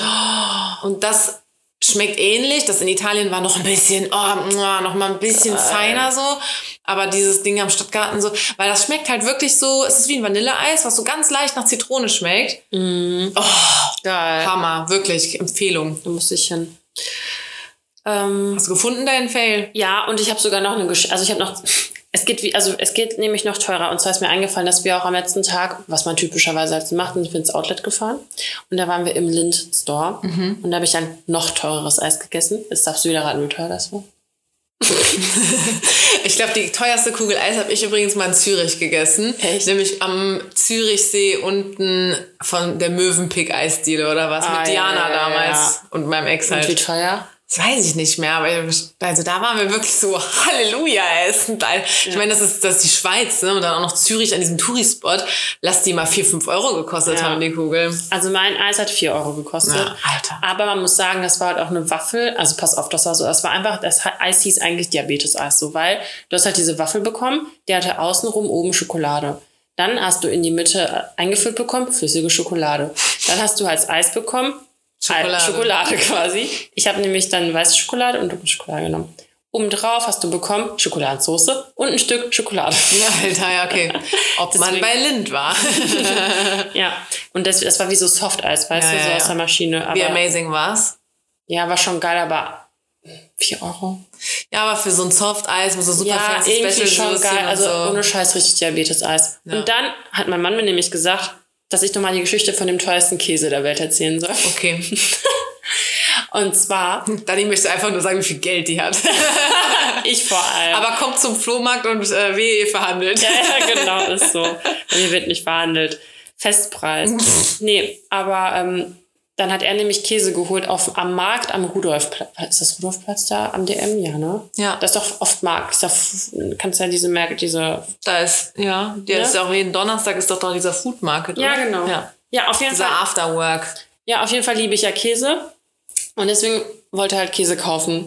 Und das schmeckt ähnlich. Das in Italien war noch ein bisschen, oh, noch mal ein bisschen feiner so. Aber dieses Ding am Stadtgarten so, weil das schmeckt halt wirklich so, es ist wie ein Vanilleeis, was so ganz leicht nach Zitrone schmeckt. Geil. Hammer, wirklich, Empfehlung. Da muss ich hin. Ähm, Hast du gefunden deinen Fail? ja, und ich habe sogar noch eine Geschichte. Also ich habe noch. Es geht wie, also es geht nämlich noch teurer. Und zwar ist mir eingefallen, dass wir auch am letzten Tag, was man typischerweise als macht, sind wir ins Outlet gefahren. Und da waren wir im Lind Store. Und da habe ich ein noch teureres Eis gegessen. Jetzt darfst du wieder raten, wie teuer das war. <laughs> Ich glaube, die teuerste Kugel Eis habe ich übrigens mal in Zürich gegessen. Echt? Nämlich am Zürichsee unten von der Möwenpick Eisdiele oder was. Ah, mit Diana ja, ja, damals ja. und meinem Ex Und wie halt. teuer? Das weiß ich nicht mehr, aber also da waren wir wirklich so <laughs> Halleluja essen. Ich meine, das ist, das ist die Schweiz, ne? Und dann auch noch Zürich an diesem Tourispot. Lass die mal 4, 5 Euro gekostet Ja. haben, die Kugel. Also mein Eis hat 4 Euro gekostet. Ja, Alter. Aber man muss sagen, das war halt auch eine Waffel. Also pass auf, das war so, das war einfach, das Eis hieß eigentlich Diabetes-Eis, so, weil du hast halt diese Waffel bekommen, die hatte außenrum oben Schokolade. Dann hast du in die Mitte eingefüllt bekommen, flüssige Schokolade. Dann hast du als Eis bekommen, Schokolade. Schokolade, Schokolade quasi. Ich habe nämlich dann weiße Schokolade und dunkle Schokolade genommen. Obendrauf hast du bekommen Schokoladensauce und ein Stück Schokolade. <laughs> Alter, ja, okay. Ob man Deswegen- bei Lind war. <laughs> ja, und das, das war wie so Softeis, weißt Ja, du, so ja. aus der Maschine. Wie Aber, amazing war's. ja, war schon geil, aber 4 Euro. Ja, aber für so ein Soft-Eis mit so super Ja, fancy Special schon geil. Also so. ohne Scheiß richtig Diabetes-Eis. Ja. Und dann hat mein Mann mir nämlich gesagt, dass ich nochmal die Geschichte von dem teuersten Käse der Welt erzählen soll. Okay. <laughs> Und zwar, <laughs> Dani möchte einfach nur sagen, wie viel Geld die hat. <laughs> ich vor allem. Aber kommt zum Flohmarkt und äh, wehe, ihr verhandelt. ja, ja, genau, ist so. Und hier wird nicht verhandelt. Festpreis. nee, aber ähm, dann hat er nämlich Käse geholt auf, am Markt am Rudolfplatz. Ist das Rudolfplatz da? Am DM, ja, ne? Ja. Das ist doch oft Markt. Doch, kannst ja diese Märkte, diese Da ist, ja, der Ja? ist auch jeden Donnerstag ist doch da dieser Food Market. Ja, oder? genau. Ja. Ja, auf jeden Dieser Fall. Afterwork. Ja, auf jeden Fall liebe ich ja Käse. Und deswegen wollte er halt Käse kaufen.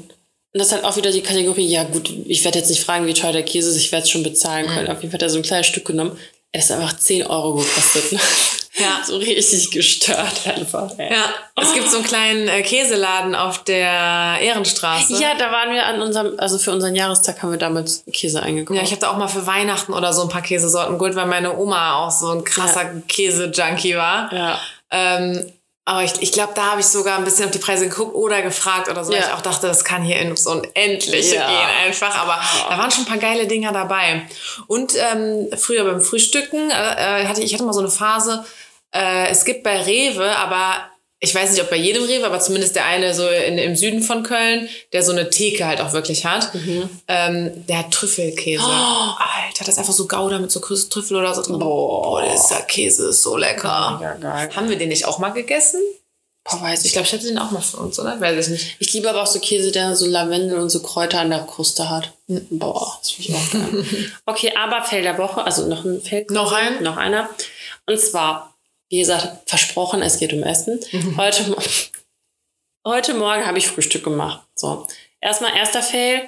Und das ist halt auch wieder die Kategorie, ja gut, ich werde jetzt nicht fragen, wie teuer der Käse ist, ich werde es schon bezahlen können. Auf jeden Fall hat er so ein kleines Stück genommen. Er ist einfach 10 Euro gekostet. <laughs> Ja. So richtig gestört einfach. ey. Ja, es gibt so einen kleinen äh, Käseladen auf der Ehrenstraße. Ja, da waren wir an unserem, also für unseren Jahrestag haben wir damit Käse eingekauft. Ja, ich habe da auch mal für Weihnachten oder so ein paar Käsesorten geholt, weil meine Oma auch so ein krasser Käse-Junkie war. ja. Ähm, aber ich, ich glaube, da habe ich sogar ein bisschen auf die Preise geguckt oder gefragt oder so. weil Ja. Ich auch dachte, das kann hier ins Unendliche Ja. gehen einfach. Aber da waren schon ein paar geile Dinger dabei. Und ähm, früher beim Frühstücken äh, äh, hatte ich ich hatte mal so eine Phase, äh, es gibt bei Rewe, aber ich weiß nicht, ob bei jedem Rewe, aber zumindest der eine so in, im Süden von Köln, der so eine Theke halt auch wirklich hat. Mhm. Ähm, der hat Trüffelkäse. Alter, das ist einfach so Gouda mit so Trüffel oder so drin. Boah. dieser Käse ist so lecker. Mega geil. Haben wir den nicht auch mal gegessen? Boah, weiß Ich ich glaube, ich hätte den auch mal für uns, oder? Weiß ich nicht. Ich liebe aber auch so Käse, der so Lavendel und so Kräuter an der Kruste hat. Boah, das finde ich auch geil. <laughs> okay, aber Fail der Woche, also noch ein Fail. Noch ein? Noch einer. Und zwar, wie gesagt, versprochen, es geht um Essen. Heute, Mo- <laughs> heute Morgen habe ich Frühstück gemacht. So. Erstmal erster Fail.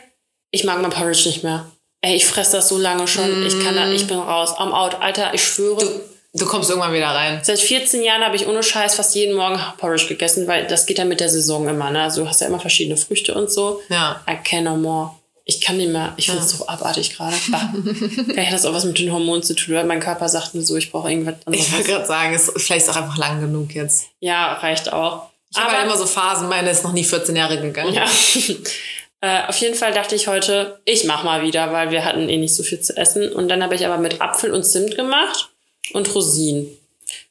Ich mag mein Porridge nicht mehr. Ey, ich fresse das so lange schon. Ich kann da, ich bin raus. Am Out. Alter, ich schwöre. Du kommst irgendwann wieder rein. Seit 14 Jahren habe ich ohne Scheiß fast jeden Morgen Porridge gegessen, weil das geht ja mit der Saison immer. Ne? Also du hast ja immer verschiedene Früchte und so. Ja. I can no more. Ich kann nicht mehr. Ich finde es so abartig gerade. Vielleicht hat das auch was mit den Hormonen zu tun. Weil mein Körper sagt mir so, ich brauche irgendwas Ich anderes. wollte gerade sagen, es, vielleicht ist auch einfach lang genug jetzt. Ja, reicht auch. Ich habe halt immer so Phasen, meine ist noch nie 14 Jahre gegangen. Ja. <laughs> äh, auf jeden Fall dachte ich heute, ich mach mal wieder, weil wir hatten eh nicht so viel zu essen. Und dann habe ich aber mit Apfel und Zimt gemacht und Rosinen.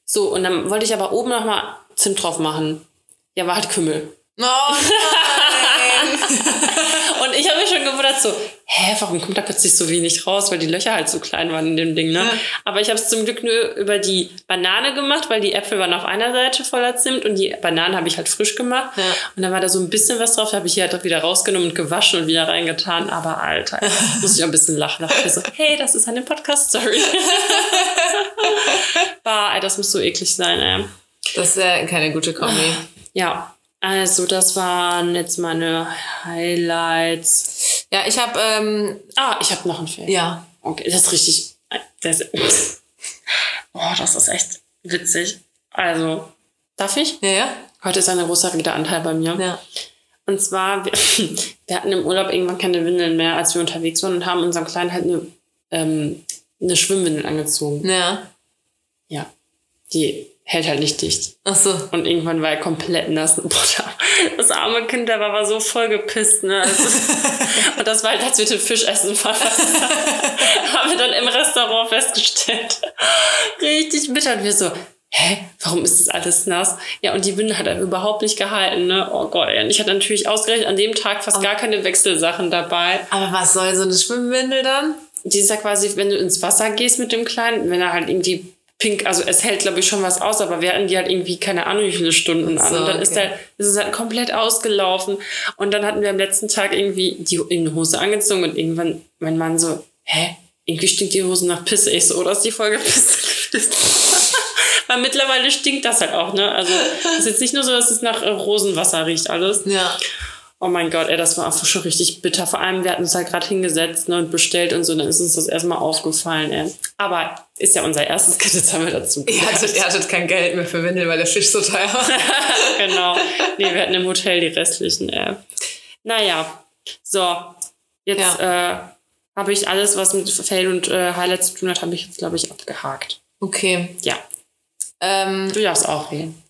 So, und dann wollte ich aber oben noch mal Zimt drauf machen. Ja, war halt Kümmel. Oh nein! <laughs> Ich habe mich schon gewundert, so, hä, warum kommt da plötzlich so wenig raus? Weil die Löcher halt so klein waren in dem Ding, ne? Ja. Aber ich habe es zum Glück nur über die Banane gemacht, weil die Äpfel waren auf einer Seite voller Zimt und die Bananen habe ich halt frisch gemacht. Ja. Und dann war da so ein bisschen was drauf, da habe ich hier halt wieder rausgenommen und gewaschen und wieder reingetan. Aber Alter, <laughs> muss ich auch ein bisschen lachen. Da dachte so, hey, das ist eine Podcast-Story. <laughs> bah, das muss so eklig sein, ey. Das ist ja keine gute Kombi. Ja, also das waren jetzt meine Highlights. Ja, ich habe, ähm, Ah, ich habe noch einen Film. ja. Okay, das ist richtig. Das, <laughs> oh, das ist echt witzig. Also, darf ich? Ja, ja? Heute ist ein großer Redeanteil bei mir. Ja. Und zwar, wir, <laughs> wir hatten im Urlaub irgendwann keine Windeln mehr, als wir unterwegs waren und haben unserem Kleinen halt eine, ähm, eine Schwimmwindel angezogen. Ja. Ja. Die hält halt nicht dicht. Ach so. Und irgendwann war er komplett nass. <laughs> Boah, das arme Kind, der war, so voll gepisst. Ne? Also, <laughs> und das war halt, als wir den Fisch essen waren. <laughs> haben wir dann im Restaurant festgestellt. Richtig bitter. Und wir so, hä, warum ist das alles nass? Ja, und die Winde hat er überhaupt nicht gehalten. Ne? Oh Gott, ey. Und ich hatte natürlich ausgerechnet an dem Tag fast gar keine Wechselsachen dabei. Aber was soll so eine Schwimmwindel dann? Die ist ja quasi, wenn du ins Wasser gehst mit dem Kleinen, wenn er halt irgendwie pink, also es hält glaube ich schon was aus, aber wir hatten die halt irgendwie keine Ahnung wie viele Stunden an. So, und dann ist, okay. der, ist es halt komplett ausgelaufen. Und dann hatten wir am letzten Tag irgendwie die in Hose angezogen und irgendwann mein Mann so, hä? Irgendwie stinkt die Hose nach Pisse. Ich so, oder ist die Folge Pisse? <laughs> Weil mittlerweile stinkt das halt auch, ne? Also es ist jetzt nicht nur so, dass es nach Rosenwasser riecht alles. Ja. Oh mein Gott, ey, das war einfach schon richtig bitter. Vor allem, wir hatten uns halt gerade hingesetzt ne, und bestellt und so, dann ist uns das erstmal aufgefallen, ey. Aber ist ja unser erstes Kind, jetzt haben wir dazu <laughs> Ihr hattet, ihr hattet kein Geld mehr für Windel, weil der Fisch so teuer war. <laughs> genau. Nee, wir hatten im Hotel die restlichen, ey. Naja, so. Jetzt äh, habe ich alles, was mit Fail und äh, Highlights zu tun hat, habe ich jetzt, glaube ich, abgehakt. Okay. Ja, Ähm, du darfst auch reden.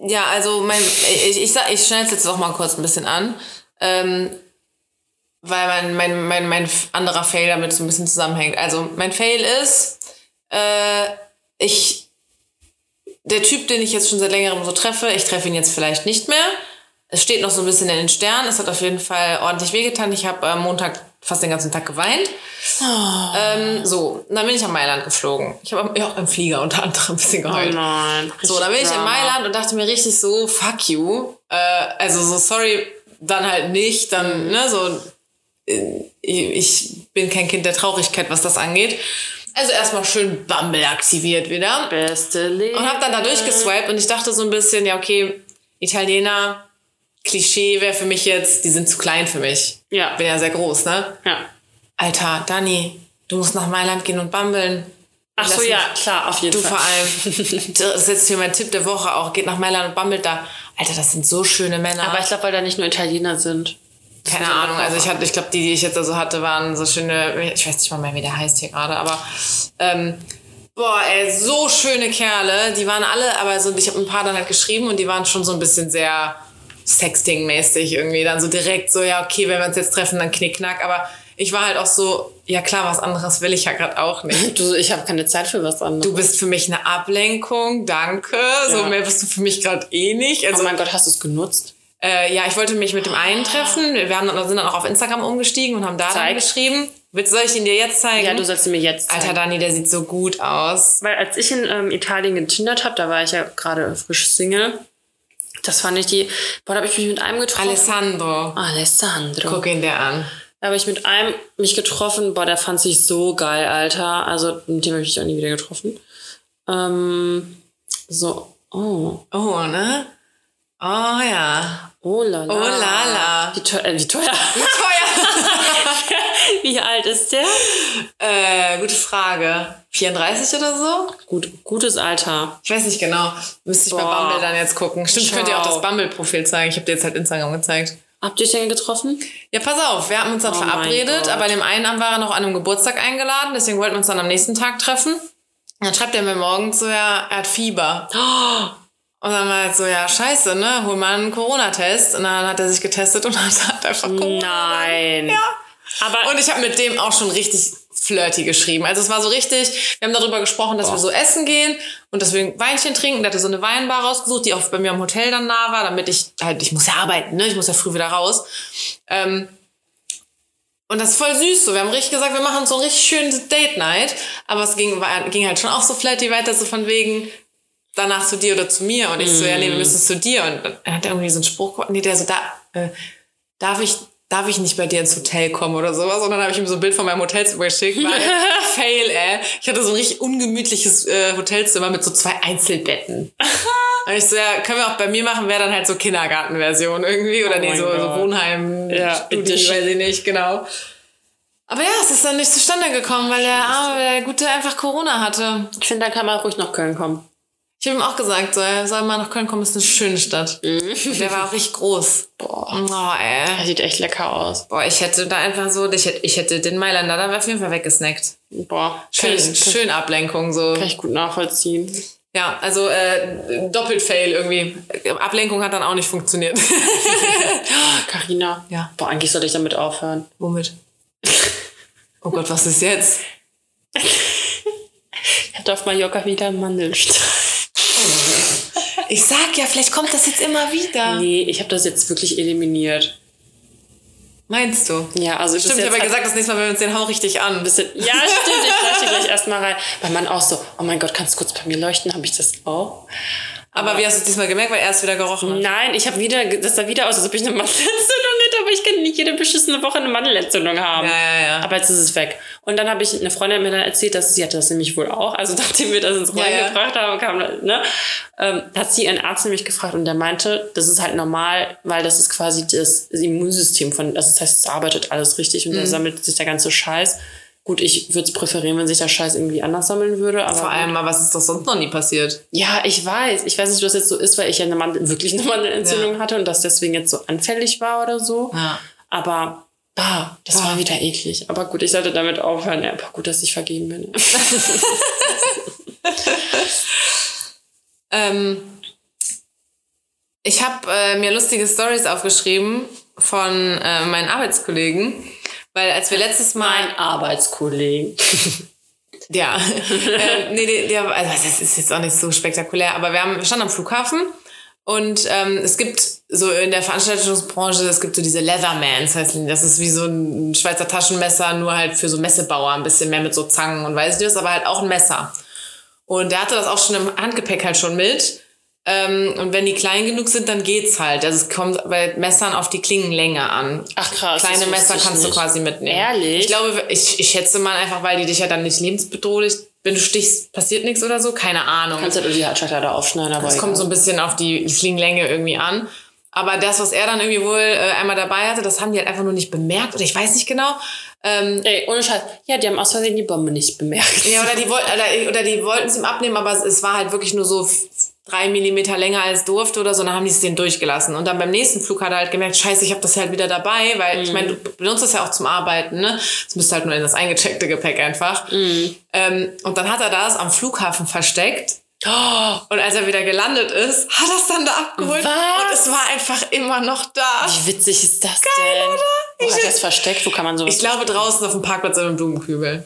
Ja, also mein, ich, ich, ich schneide es jetzt auch mal kurz ein bisschen an. Ähm, weil mein, mein, mein, mein anderer Fail damit so ein bisschen zusammenhängt. Also mein Fail ist, äh, ich, der Typ, den ich jetzt schon seit längerem so treffe, ich treffe ihn jetzt vielleicht nicht mehr. Es steht noch so ein bisschen in den Sternen. Es hat auf jeden Fall ordentlich wehgetan. Ich habe am Montag fast den ganzen Tag geweint. Ähm, so, dann bin ich nach Mailand geflogen. Ich habe ja, im Flieger unter anderem <laughs> ein bisschen Oh geheult. nein. So, dann bin ich in. Mailand und dachte mir richtig so, fuck you. Äh, also so, sorry, dann halt nicht. Dann, ne, so, äh, ich bin kein Kind der Traurigkeit, was das angeht. Also erstmal schön Bumble aktiviert wieder. Beste Leben. Und hab dann da durchgeswiped und ich dachte so ein bisschen, ja, okay, Italiener, Klischee wäre für mich jetzt, die sind zu klein für mich. Ja. Bin ja sehr groß, ne? Ja. Alter, Dani, du musst nach Mailand gehen und bumbeln. Ach so, ja, klar, auf jeden Du Fall. vor allem, <laughs> das ist jetzt hier mein Tipp der Woche auch, geht nach Mailand und bummelt da. Alter, das sind so schöne Männer. Aber ich glaube, weil da nicht nur Italiener sind. Keine sind Ahnung, also ich hatte, ich glaube, die, die ich jetzt also hatte, waren so schöne, ich weiß nicht mal mehr, wie der heißt hier gerade, aber ähm, boah, ey, so schöne Kerle. Die waren alle, aber so, ich habe ein paar dann halt geschrieben und die waren schon so ein bisschen sehr Sexting-mäßig irgendwie. Dann so direkt so, ja, okay, wenn wir uns jetzt treffen, dann knickknack. Aber ich war halt auch so, ja klar, was anderes will ich ja gerade auch nicht. <laughs> Du, ich habe keine Zeit für was anderes. Du bist für mich eine Ablenkung, danke. So Ja. mehr bist du für mich gerade eh nicht. oh Also mein Gott, hast du es genutzt? äh, ja, ich wollte mich mit dem einen treffen. Wir haben, dann- sind dann auch auf Instagram umgestiegen und haben da dann Zeig. geschrieben. Willst, soll ich ihn dir jetzt zeigen? Ja, du sollst ihn mir jetzt zeigen. Alter Dani, der sieht so gut aus. Weil als ich in ähm, Italien getindert habe, da war ich ja gerade frisch Single. Das fand ich die. Boah, da habe ich mich mit einem getroffen. Alessandro. Alessandro. Guck ihn dir an. Da habe ich mit einem mich getroffen. Boah, der fand sich so geil, Alter. Also mit dem habe ich mich auch nie wieder getroffen. Ähm, so. Oh. Oh, ne? Oh ja. Oh la la. Oh la la. Wie teuer. Äh, wie teuer. Teuer. <laughs> wie alt ist der? äh, gute Frage. 34 oder so? Gut, gutes Alter. Ich weiß nicht genau. Müsste ich bei Boah. Bumble dann jetzt gucken. Stimmt, ich könnte dir auch Schau. das Bumble-Profil zeigen. Ich habe dir jetzt halt Instagram gezeigt. Habt ihr euch denn getroffen? Ja, pass auf, wir haben uns dann Oh verabredet, aber dem einen Abend war er noch an einem Geburtstag eingeladen, deswegen wollten wir uns dann am nächsten Tag treffen. Dann schreibt er mir morgens so, ja, er hat Fieber. <gasps> Und dann war er so, ja, scheiße, ne, hol mal einen Corona-Test. Und dann hat er sich getestet und <laughs> hat einfach Corona. Nein. Ja. Aber Und ich habe mit dem auch schon richtig flirty geschrieben. Also es war so richtig, wir haben darüber gesprochen, dass wir so essen gehen und dass wir ein Weinchen trinken. Der hatte so eine Weinbar rausgesucht, die auch bei mir am Hotel dann nah war, damit ich halt, ich muss ja arbeiten, ne? Ich muss ja früh wieder raus. Ähm, und das ist voll süß so. Wir haben richtig gesagt, wir machen so ein richtig schönes Date Night. Aber es ging, war, ging halt schon auch so flatty weiter, so von wegen danach zu dir oder zu mir. Und ich so, ja, nee, wir müssen zu dir. Und dann hat er irgendwie so einen Spruch, nee, der so, da, äh, darf ich, darf ich nicht bei dir ins Hotel kommen oder sowas? Und dann habe ich ihm so ein Bild von meinem Hotelzimmer geschickt, weil <laughs> fail, ey. Ich hatte so ein richtig ungemütliches äh, Hotelzimmer mit so zwei Einzelbetten. <laughs> Und ich so, ja, können wir auch bei mir machen, wäre dann halt so Kindergartenversion irgendwie. Oder Oh nee, so, so. Wohnheim, Ja, Studi, Edition. weiß ich nicht, genau. Aber ja, es ist dann nicht zustande gekommen, weil der arme, der Gute einfach Corona hatte. Ich finde, da kann man ruhig nach Köln kommen. Ich habe ihm auch gesagt, so, er soll mal nach Köln kommen, ist eine schöne Stadt. Und der war auch richtig groß. Boah. Oh, ey. Er sieht echt lecker aus. Boah, ich hätte da einfach so, ich hätte, ich hätte den Mailänder da auf jeden Fall weggesnackt. Boah. Schön, kann, schön Ablenkung so. kann ich gut nachvollziehen. Ja, also äh, doppelt fail irgendwie. Ablenkung hat dann auch nicht funktioniert. <laughs> Carina. Ja. Boah, eigentlich sollte ich damit aufhören. Womit? <laughs> Oh Gott, was ist jetzt? Ich hatte auf Mallorca wieder einen Mandelstein. Ich sag ja, vielleicht kommt das jetzt immer wieder. Nee, ich habe das jetzt wirklich eliminiert. Meinst du? Ja, also bis Stimmt, ich habe ja gesagt, das nächste Mal, wenn wir uns den hau richtig an. bisschen, ja, stimmt, ich leuchte gleich <laughs> erstmal rein. Weil man auch so, oh mein Gott, kannst du kurz bei mir leuchten? Habe ich das auch? Aber wie hast du es diesmal gemerkt, weil er es wieder gerochen hat? Nein, ich habe wieder, das sah wieder aus, als ob ich eine hätte, aber ich kann nicht jede beschissene Woche eine Mandelentzündung haben. Ja, ja, ja. Aber jetzt ist es weg. Und dann habe ich, eine Freundin mir dann erzählt, dass sie hatte das nämlich wohl auch. Also <laughs> nachdem wir das ins Rollen Ja, gebracht haben, kam, ne, ähm, hat sie ihren Arzt nämlich gefragt und der meinte, das ist halt normal, weil das ist quasi das Immunsystem von, also das heißt, es arbeitet alles richtig Mhm. und da sammelt sich der ganze Scheiß. Gut, ich würde es präferieren, wenn sich der Scheiß irgendwie anders sammeln würde, aber Vor allem, aber was ist doch sonst noch nie passiert? ja, ich weiß. Ich weiß nicht, ob das jetzt so ist, weil ich ja eine Mandel, wirklich eine Mandelentzündung Ja. hatte und das deswegen jetzt so anfällig war oder so. Ja. Aber ah, das war wieder eklig. Aber gut, ich sollte damit aufhören. Ja, aber gut, dass ich vergeben bin. <laughs> Ähm, ich habe äh, mir lustige Stories aufgeschrieben von äh, meinen Arbeitskollegen, weil als wir letztes Mal mein Arbeitskollegen. <laughs> Ja. äh, nee, der, der, also das ist jetzt auch nicht so spektakulär, aber wir, haben, wir standen am Flughafen und ähm, es gibt so in der Veranstaltungsbranche, es gibt so diese Leathermans, die. Das ist wie so ein Schweizer Taschenmesser, nur halt für so Messebauer, ein bisschen mehr mit so Zangen und weiß ich was, aber halt auch ein Messer. Und der hatte das auch schon im Handgepäck halt schon mit. Ähm, und wenn die klein genug sind, dann geht's halt. Also es kommt bei Messern auf die Klingenlänge an. Ach krass. Kleine das Messer kannst du nicht. quasi mitnehmen. Ehrlich? Ich glaube, ich, ich schätze mal einfach, weil die dich ja dann nicht lebensbedrohlich, wenn du stichst, passiert nichts oder so. Keine Ahnung. Kannst halt die Halsschalter aufschneiden, aber Es kommt so ein bisschen auf die Klingenlänge irgendwie an. Aber das, was er dann irgendwie wohl äh, einmal dabei hatte, das haben die halt einfach nur nicht bemerkt. Oder ich weiß nicht genau. Ähm, Ey, ohne Scheiß. Ja, die haben aus Versehen die Bombe nicht bemerkt. ja, oder die, woll oder, oder die wollten es ihm abnehmen, aber es, es war halt wirklich nur so drei Millimeter länger als durfte oder so. Dann haben die es denen durchgelassen. Und dann beim nächsten Flug hat er halt gemerkt, scheiße, ich habe das halt wieder dabei. Weil ich meine, du benutzt das ja auch zum Arbeiten. ne? Es müsste halt nur in das eingecheckte Gepäck einfach. Ähm, und dann hat er das am Flughafen versteckt. Und als er wieder gelandet ist, hat er es dann da abgeholt. Was? Und es war einfach immer noch da. Wie witzig ist das denn? oder? Wo Ich hat er es versteckt? Wo kann man sowas? Ich glaube draußen auf dem Parkplatz in einem Blumenkübel.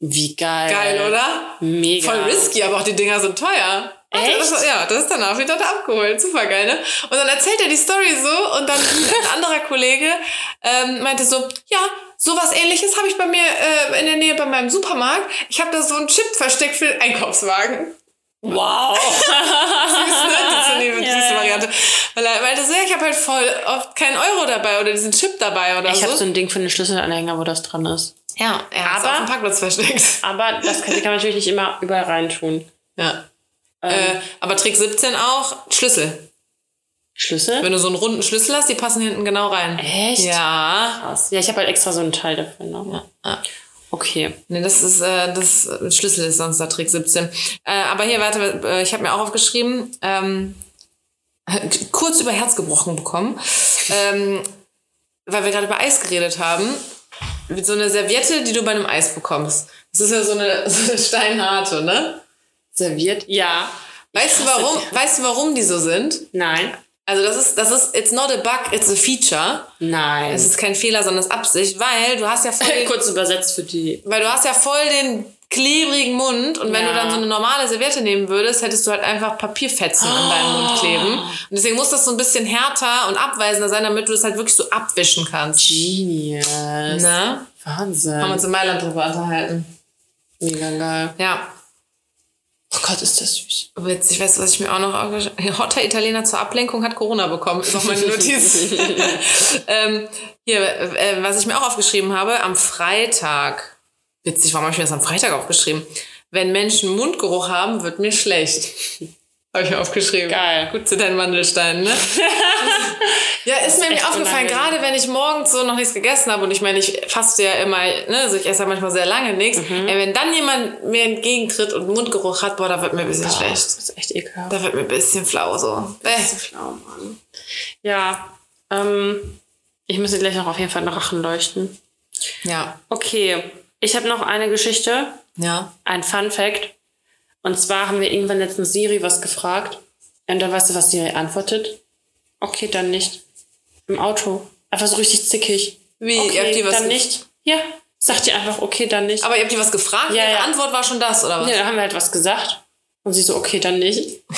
Wie geil. Geil, oder? Mega. Voll risky, aber auch die Dinger sind teuer. Echt? War- ja, das ist danach wieder da abgeholt. Super geil, ne? Und dann erzählt er die Story so und dann ein anderer Kollege ähm, meinte so, ja, sowas ähnliches habe ich bei mir äh, in der Nähe bei meinem Supermarkt. Ich habe da so einen Chip versteckt für den Einkaufswagen. Wow. <laughs> Süße Ja, ja. Variante. Weil er meinte so, ja, ich habe halt voll oft keinen Euro dabei oder diesen Chip dabei oder Ich so. habe so ein Ding für einen Schlüsselanhänger, wo das dran ist. ja, er hat Aber- auf dem Parkplatz versteckt. Aber das kann, kann man natürlich nicht immer überall reintun. Ja. Ähm, Äh, aber Trick 17 auch, Schlüssel. Schlüssel? Wenn du so einen runden Schlüssel hast, die passen hinten genau rein. Echt? Ja. Krass. Ja, ich habe halt extra so einen Teil dafür. Ne? Ah. Okay. Nee, das ist, äh, das Schlüssel ist sonst der Trick 17. Äh, aber hier, warte, äh, ich habe mir auch aufgeschrieben, ähm, kurz über Herz gebrochen bekommen, ähm, weil wir gerade über Eis geredet haben. Mit so eine Serviette, die du bei einem Eis bekommst. Das ist ja so eine, <laughs> so eine steinharte, ne? Serviert? Ja. Weißt du warum? die. Weißt du, warum die so sind? Nein. Also das ist, das ist, it's not a bug, it's a feature. Nein. Es ist kein Fehler, sondern es ist Absicht, weil du hast ja voll <laughs> den, Kurz übersetzt für die. weil du hast ja voll den klebrigen Mund und wenn Ja. du dann so eine normale Serviette nehmen würdest, hättest du halt einfach Papierfetzen an deinem Mund kleben. Und deswegen muss das so ein bisschen härter und abweisender sein, damit du es halt wirklich so abwischen kannst. Genius. Ne? Wahnsinn. Haben wir uns in Mailand drüber unterhalten. Mega geil. Ja. Oh Gott, ist das süß. Witzig, weißt du, was ich mir auch noch aufgeschrieben Hotter Italiener zur Ablenkung hat Corona bekommen. Ist noch meine Notiz. <laughs> ähm, hier, äh, was ich mir auch aufgeschrieben habe, am Freitag. Witzig, warum habe ich mir das am Freitag aufgeschrieben? Wenn Menschen Mundgeruch haben, wird mir schlecht. Habe ich mir aufgeschrieben. Geil. Gut zu deinen Mandelsteinen, ne? <laughs> ja, ist mir echt aufgefallen, gerade wenn ich morgens so noch nichts gegessen habe und ich meine, ich faste ja immer, ne, also ich esse ja manchmal sehr lange nichts. Mhm. Ey, wenn dann jemand mir entgegentritt und Mundgeruch hat, boah, da wird mir ein bisschen schlecht. Das ist echt ekelhaft. Da wird mir ein bisschen flau so. Bäh. Schlau, Mann. Ja, ähm, ich muss gleich noch auf jeden Fall einen Rachen leuchten. Ja. Okay, ich habe noch eine Geschichte, Ja. ein Fun Fact. Und zwar haben wir irgendwann letztens Siri was gefragt. Und dann weißt du, was Siri antwortet? Okay, dann nicht. Im Auto. Einfach so richtig zickig. Wie? Okay, Ihr habt die was dann nicht. Ja, sagt ihr einfach, okay, dann nicht. Aber ihr habt die was gefragt? Ja, Ihre ja. Antwort war schon das, oder was? Ja, dann haben wir halt was gesagt. Und sie so, okay, dann nicht. <laughs>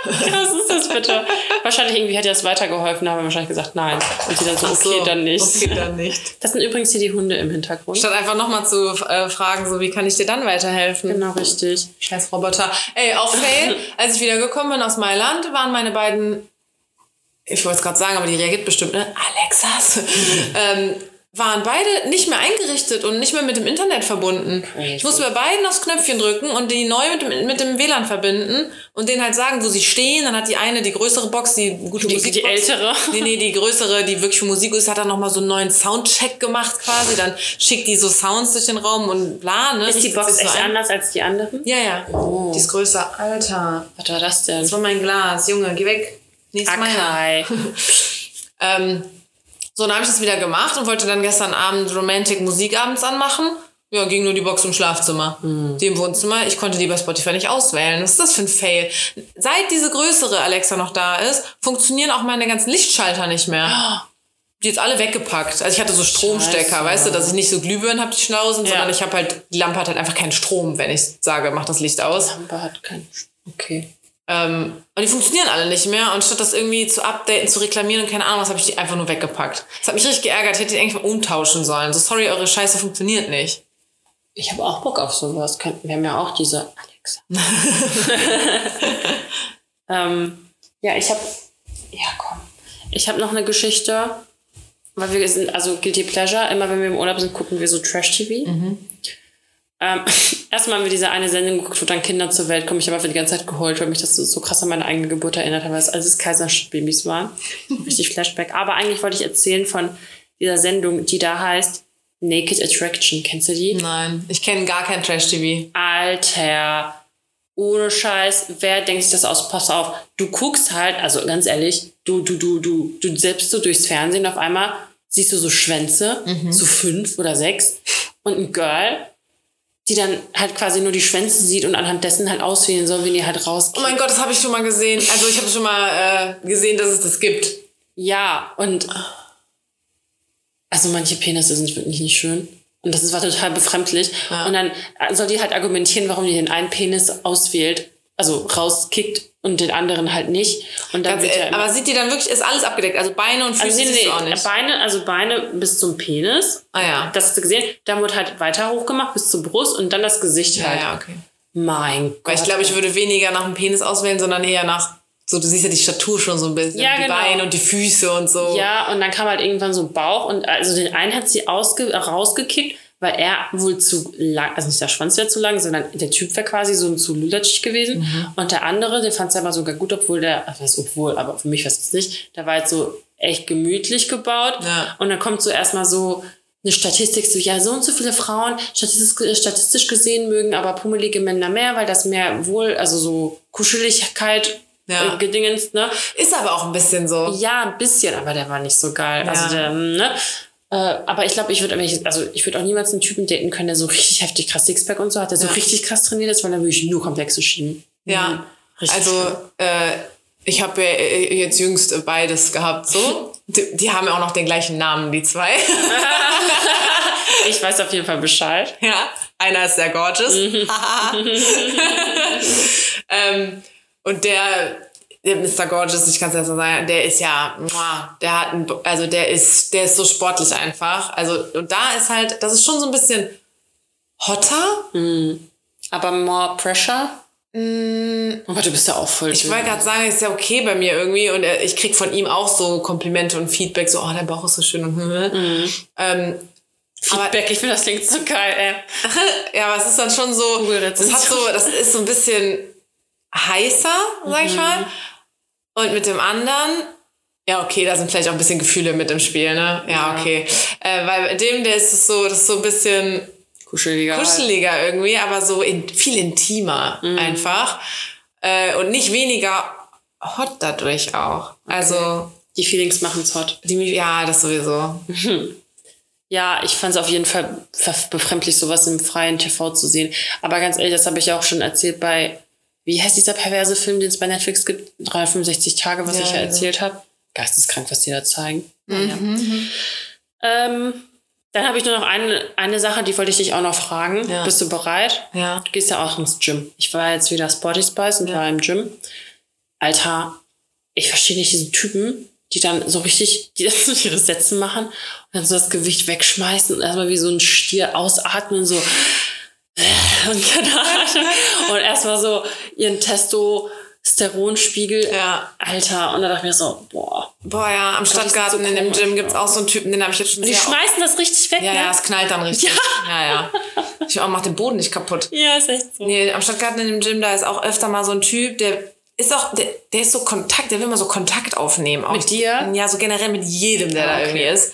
<laughs> was ist das bitte? wahrscheinlich irgendwie hat ihr das weitergeholfen, da haben wir wahrscheinlich gesagt, nein. Und sie dann so, Ach okay, so. dann nicht. Okay, dann nicht. <laughs> Das sind übrigens hier die Hunde im Hintergrund. Statt einfach nochmal zu äh, fragen, so, wie kann ich dir dann weiterhelfen? Genau, richtig. Scheiß Roboter. Ey, auch Fail, <laughs> als ich wieder gekommen bin aus Mailand, waren meine beiden, ich wollte es gerade sagen, aber die reagiert bestimmt, ne? Alexas. ähm, waren beide nicht mehr eingerichtet und nicht mehr mit dem Internet verbunden. Crazy. Ich musste bei beiden aufs Knöpfchen drücken und die neu mit dem, mit dem WLAN verbinden und denen halt sagen, wo sie stehen. Dann hat die eine die größere Box, die gute Die- Musik. die ältere? Nee, nee, die größere, die wirklich für Musik ist, hat dann nochmal so einen neuen Soundcheck gemacht quasi. Dann schickt die so Sounds durch den Raum und bla, ne? Ist die Box so echt ein. anders als die anderen? Ja, ja. Oh. Die ist größer. Alter. Was war das denn? Das war mein Glas. Junge, geh weg. Nächstes Mal. Akai. <laughs> Ähm, so, dann habe ich das wieder gemacht und wollte dann gestern Abend Romantic Musik abends anmachen. Ja, ging nur die Box im Schlafzimmer. Die im Wohnzimmer. Ich konnte die bei Spotify nicht auswählen. Was ist das für ein Fail? Seit diese größere Alexa noch da ist, funktionieren auch meine ganzen Lichtschalter nicht mehr. Die jetzt alle weggepackt. Also ich hatte so Stromstecker, Scheiße. weißt du, dass ich nicht so Glühbirnen habe, die schnauzen, Ja. sondern ich habe halt, die Lampe hat halt einfach keinen Strom, wenn ich sage, mach das Licht aus. Lampe hat keinen. Okay. Ähm, und die funktionieren alle nicht mehr. Und statt das irgendwie zu updaten, zu reklamieren und keine Ahnung was, habe ich die einfach nur weggepackt. Das hat mich richtig geärgert. Ich hätte die eigentlich mal umtauschen sollen. So, sorry, eure Scheiße funktioniert nicht. Ich habe auch Bock auf sowas. Wir haben ja auch diese Alexa. <laughs> <laughs> ähm, ja, ich habe. Ja, komm. Ich habe noch eine Geschichte, weil wir sind, also Guilty Pleasure, immer wenn wir im Urlaub sind, gucken wir so Trash-TV. Ähm, <laughs> erstmal haben wir diese eine Sendung geguckt, wo dann Kinder zur Welt kommen. Ich habe einfach die ganze Zeit geheult, weil mich das so, so krass an meine eigene Geburt erinnert hat, weil es als es Kaiserschnittbabys waren. <laughs> Richtig Flashback. Aber eigentlich wollte ich erzählen von dieser Sendung, die da heißt Naked Attraction. Kennst du die? Nein, ich kenne gar kein Trash-TV. Alter, ohne Scheiß, wer denkt sich das aus? Pass auf, du guckst halt, also ganz ehrlich, du, du, du, du, du selbst so durchs Fernsehen auf einmal siehst du so Schwänze, so fünf oder sechs und ein Girl, die dann halt quasi nur die Schwänze sieht und anhand dessen halt auswählen soll, wenn die halt Oh rausgeht. mein Gott, das habe ich schon mal gesehen. Also ich habe schon mal äh, gesehen, dass es das gibt. Ja, und also manche Penisse sind wirklich nicht schön. Und das ist war total befremdlich. Ja. Und dann soll die halt argumentieren, warum die den einen Penis auswählt, also rauskickt und den anderen halt nicht. Und dann Ganz, ja aber sieht die dann wirklich, ist alles abgedeckt? Also Beine und Füße also nee, du auch nee, nicht? Beine, also Beine bis zum Penis. Ah ja. Das hast du gesehen. Dann wird halt weiter hochgemacht bis zur Brust und dann das Gesicht Ja, halt. ja, okay. Mein Gott. Weil ich glaube, ich würde weniger nach dem Penis auswählen, sondern eher nach, so du siehst ja die Statur schon so ein bisschen. Ja, die genau. Beine und die Füße und so. Ja, und dann kam halt irgendwann so Bauch und also den einen hat sie ausge rausgekickt, weil er wohl zu lang, also nicht der Schwanz wäre zu lang, sondern der Typ wäre quasi so zu lüdertschig gewesen. Mhm. Und der andere, den fand es aber sogar gut, obwohl der, also was obwohl, aber für mich war es nicht, der war halt so echt gemütlich gebaut. Ja. Und dann kommt so erstmal so eine Statistik, so ja, so und so viele Frauen statistisch, statistisch gesehen mögen aber pummelige Männer mehr, weil das mehr wohl, also so Kuscheligkeit Ja. äh, gedingens, ne? Ist aber auch ein bisschen so. Ja, ein bisschen, aber der war nicht so geil. Ja. Also der, ne? Äh, aber ich glaube, ich würde also ich würde auch niemals einen Typen daten können, der so richtig heftig krass Sixpack und so hat, der so Ja. richtig krass trainiert ist, weil dann würde ich nur Komplexe schieben. Ja. Mhm. Richtig Also, äh, Ich habe äh, jetzt jüngst beides gehabt, so. Die, die haben ja auch noch den gleichen Namen, die zwei. <laughs> ich weiß auf jeden Fall Bescheid. Ja, einer ist sehr gorgeous. <laughs> ähm, und der Mr. Gorgeous, ich kann es ja so sagen, der ist ja, der hat ein, also der ist, der ist so sportlich einfach. Also, und da ist halt, das ist schon so ein bisschen hotter. Mhm. Aber more pressure? Mm, aber du bist ja auch voll. Ich wollte gerade sagen, ist ja okay bei mir irgendwie und ich krieg von ihm auch so Komplimente und Feedback, so, oh, dein Bauch ist so schön und mhm. <laughs> ähm, Feedback, aber, ich finde das klingt so geil, ey. <laughs> ja, aber es ist dann schon so, das hat so, das ist so ein bisschen heißer, sag ich mhm. mal. Und mit dem anderen, ja, okay, da sind vielleicht auch ein bisschen Gefühle mit im Spiel, ne? Ja, ja. okay. Äh, weil bei dem, der ist so, das ist so ein bisschen kuscheliger. Kuscheliger halt. irgendwie, aber so in, viel intimer mhm. einfach. Äh, und nicht weniger hot dadurch auch. Okay. Also. Die Feelings machen es hot. Die, ja, das sowieso. <laughs> Ja, ich fand es auf jeden Fall befremdlich, sowas im freien TV zu sehen. Aber ganz ehrlich, das habe ich auch schon erzählt bei, wie heißt dieser perverse Film, den es bei Netflix gibt? 365 Tage, was ja, ich ja erzählt habe. Geisteskrank, was die da zeigen. Mhm. Ja. Ähm, dann habe ich nur noch eine, eine Sache, die wollte ich dich auch noch fragen. Ja. Bist du bereit? Ja. Du gehst ja auch ins Gym. Ich war jetzt wieder Sporty Spice und ja. war im Gym. Alter, ich verstehe nicht diese Typen, die dann so richtig, die <laughs> das durch ihre Sätze machen und dann so das Gewicht wegschmeißen und erstmal wie so ein Stier ausatmen, so und <laughs> keine Ahnung. Und erstmal so ihren Testo Steronspiegel. Ja. Alter. Und da dachte ich mir so, boah. Boah, ja, am Stadtgarten so in dem Gym gibt's auch so einen Typen, den habe ich jetzt schon Die schmeißen das richtig weg, Ja, ne? ja, es knallt dann richtig. Ja, ja. ja. Ich auch, mach den Boden nicht kaputt. Ja, ist echt so. Nee, am Stadtgarten in dem Gym, da ist auch öfter mal so ein Typ, der ist auch, der, der ist so Kontakt, der will mal so Kontakt aufnehmen. Auch. Mit dir? Ja, so generell mit jedem, der okay. da irgendwie ist.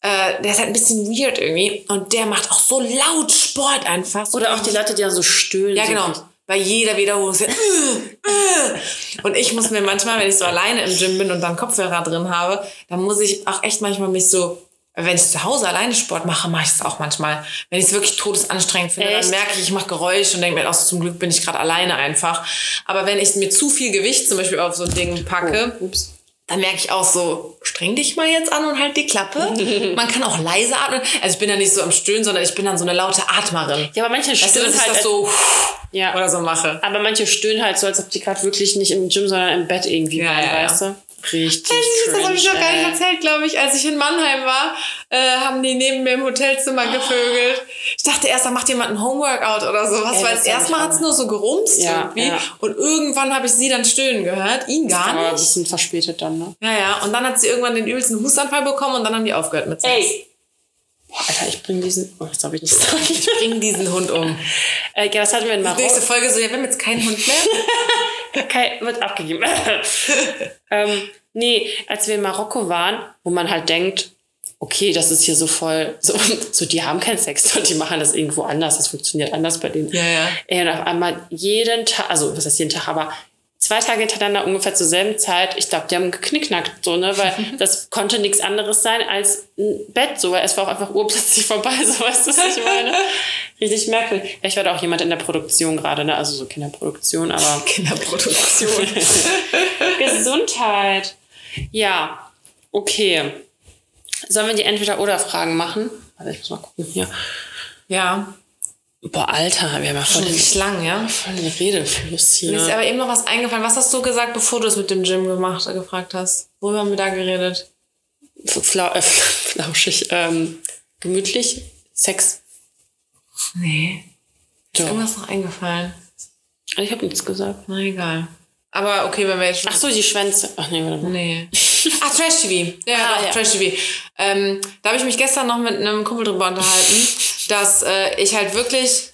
Äh, der ist halt ein bisschen weird irgendwie. Und der macht auch so laut Sport einfach. So Oder auch die Leute, die dann so stöhnen. Ja, genau. Bei jeder Wiederholung. So, äh, äh. Und ich muss mir manchmal, wenn ich so alleine im Gym bin und dann Kopfhörer drin habe, dann muss ich auch echt manchmal mich so wenn ich zu Hause alleine Sport mache, mache ich es auch manchmal. Wenn ich es wirklich todesanstrengend finde, Echt? dann merke ich, ich mache Geräusche und denke mir, auch zum Glück bin ich gerade alleine einfach. Aber wenn ich mir zu viel Gewicht zum Beispiel auf so ein Ding packe, oh, dann merke ich auch so, streng dich mal jetzt an und halt die Klappe. <laughs> Man kann auch leise atmen. Also ich bin ja nicht so am Stöhnen, sondern ich bin dann so eine laute Atmerin. Ja, aber manche weißt stöhnen du, halt das so ja. oder so mache. Aber manche stöhnen halt so, als ob die gerade wirklich nicht im Gym, sondern im Bett irgendwie ja, waren, ja, weißt du? Richtig. Das, das habe ich noch gar nicht erzählt, glaube ich. Als ich in Mannheim war, äh, haben die neben mir im Hotelzimmer oh. gevögelt. Ich dachte erst, da macht jemand ein Homeworkout oder sowas, weil das erste Mal hat es nur so gerumst ja, irgendwie. Ja. Und irgendwann habe ich sie dann stöhnen gehört. Ihn gar nicht. Aber ein bisschen verspätet dann, ne? Ja, ja. Und dann hat sie irgendwann den übelsten Hustanfall bekommen und dann haben die aufgehört mit Sex. Ey. Boah, Alter, ich bring diesen. Oh, das habe ich nicht gesagt. Ich bring diesen Hund um. äh, ja, was hatten wir in Marokko? Nächste Folge so, ja, wir haben jetzt keinen Hund mehr. <laughs> Kein, wird abgegeben. <laughs> ähm, Nee, als wir in Marokko waren, wo man halt denkt, okay, das ist hier so voll, so, so die haben keinen Sex und die machen das irgendwo anders, das funktioniert anders bei denen. Ja, ja. Ey, und auf einmal jeden Tag, also was heißt jeden Tag, aber zwei Tage hintereinander ungefähr zur selben Zeit, ich glaube, die haben geknickknackt, so, ne, weil <laughs> das konnte nichts anderes sein als ein Bett, so, weil es war auch einfach urplötzlich <laughs> vorbei, so, weißt du, was ich meine? Richtig merkwürdig. Vielleicht war da auch jemand in der Produktion gerade, ne, also so Kinderproduktion, aber. <laughs> Kinderproduktion. Gesundheit. Ja, okay. Sollen wir die Entweder-Oder-Fragen machen? Warte, ich muss mal gucken hier. Ja. Boah, Alter, wir haben ja voll den, lang, ja? Voll den Redefluss hier. Mir ist aber eben noch was eingefallen. Was hast du gesagt, bevor du es mit dem Gym gemacht, gefragt hast? Worüber haben wir da geredet? Flau äh, <laughs> flauschig, ähm, gemütlich, Sex. Nee. Ist irgendwas noch eingefallen? Ich habe nichts gesagt. Na egal. Aber okay, wenn wir jetzt. Ach so, die Schwänze. Ach nee, warte mal. Nee. Ach, <laughs> Trash TV. Ja, ah, doch, ja. Trash TV. Ähm, da habe ich mich gestern noch mit einem Kumpel drüber unterhalten, dass äh, ich halt wirklich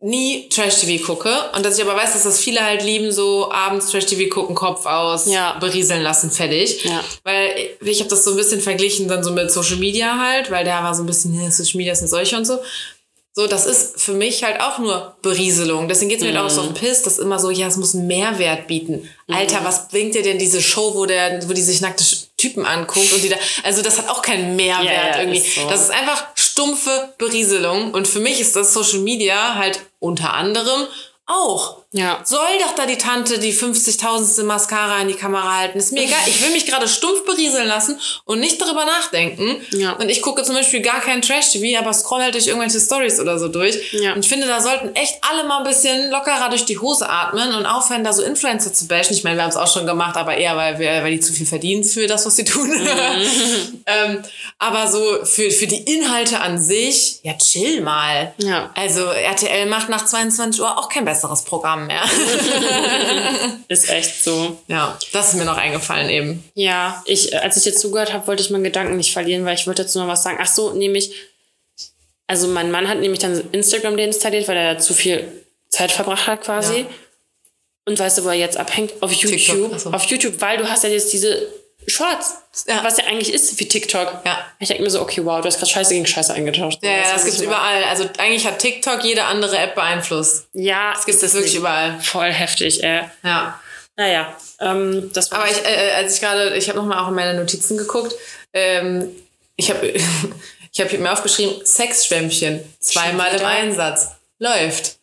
nie Trash-TV gucke und dass ich aber weiß, dass das viele halt lieben, so abends Trash-TV gucken, Kopf aus, ja. berieseln lassen, fertig. Ja. Weil ich habe das so ein bisschen verglichen dann so mit Social Media halt, weil der war so ein bisschen, Social Media sind solche und so. So, das ist für mich halt auch nur Berieselung. Deswegen geht's mir mhm. halt auch so ein Piss, dass immer so, ja, es muss einen Mehrwert bieten. Mhm. Alter, was bringt dir denn diese Show, wo der, wo die sich nackte Typen anguckt und die da, also das hat auch keinen Mehrwert ja, irgendwie. Ist so. Das ist einfach stumpfe Berieselung. Und für mich ist das Social Media halt unter anderem auch. Ja. Soll doch da die Tante die 50.000. Mascara in die Kamera halten. Ist mir egal. Ich will mich gerade stumpf berieseln lassen und nicht darüber nachdenken. Ja. Und ich gucke zum Beispiel gar kein Trash-TV, aber scroll halt durch irgendwelche Stories oder so durch. Ja. Und ich finde, da sollten echt alle mal ein bisschen lockerer durch die Hose atmen und aufhören, da so Influencer zu bashen. Ich meine, wir haben es auch schon gemacht, aber eher, weil, wir, weil die zu viel verdienen für das, was sie tun. <laughs> ähm, aber so für, für die Inhalte an sich, ja, chill mal. Ja. Also RTL macht nach 22 Uhr auch kein besseres Programm mehr. <laughs> Ist echt so. ja, das ist mir noch eingefallen eben. Ja, ich, als ich dir zugehört habe, wollte ich meinen Gedanken nicht verlieren, weil ich wollte dazu noch was sagen. Ach so, nämlich, also mein Mann hat nämlich dann Instagram deinstalliert, weil er da zu viel Zeit verbracht hat quasi. Ja. Und weißt du, wo er jetzt abhängt? Auf YouTube. so. Auf YouTube, weil du hast ja jetzt diese Shorts, Ja. was ja eigentlich ist wie TikTok. Ja. Ich denke mir so, okay, wow, du hast gerade Scheiße gegen Scheiße eingetauscht. Ja, ja, Weißt du, das gibt's überall. Also eigentlich hat TikTok jede andere App beeinflusst. Ja, Das gibt es wirklich überall. voll heftig, ey. Ja. Naja, ähm, das war Aber ich, äh, als ich gerade, ich habe nochmal auch in meine Notizen geguckt, ähm, ich habe <laughs> ich hab mir aufgeschrieben, Sexschwämmchen, zweimal im? Einsatz. Läuft.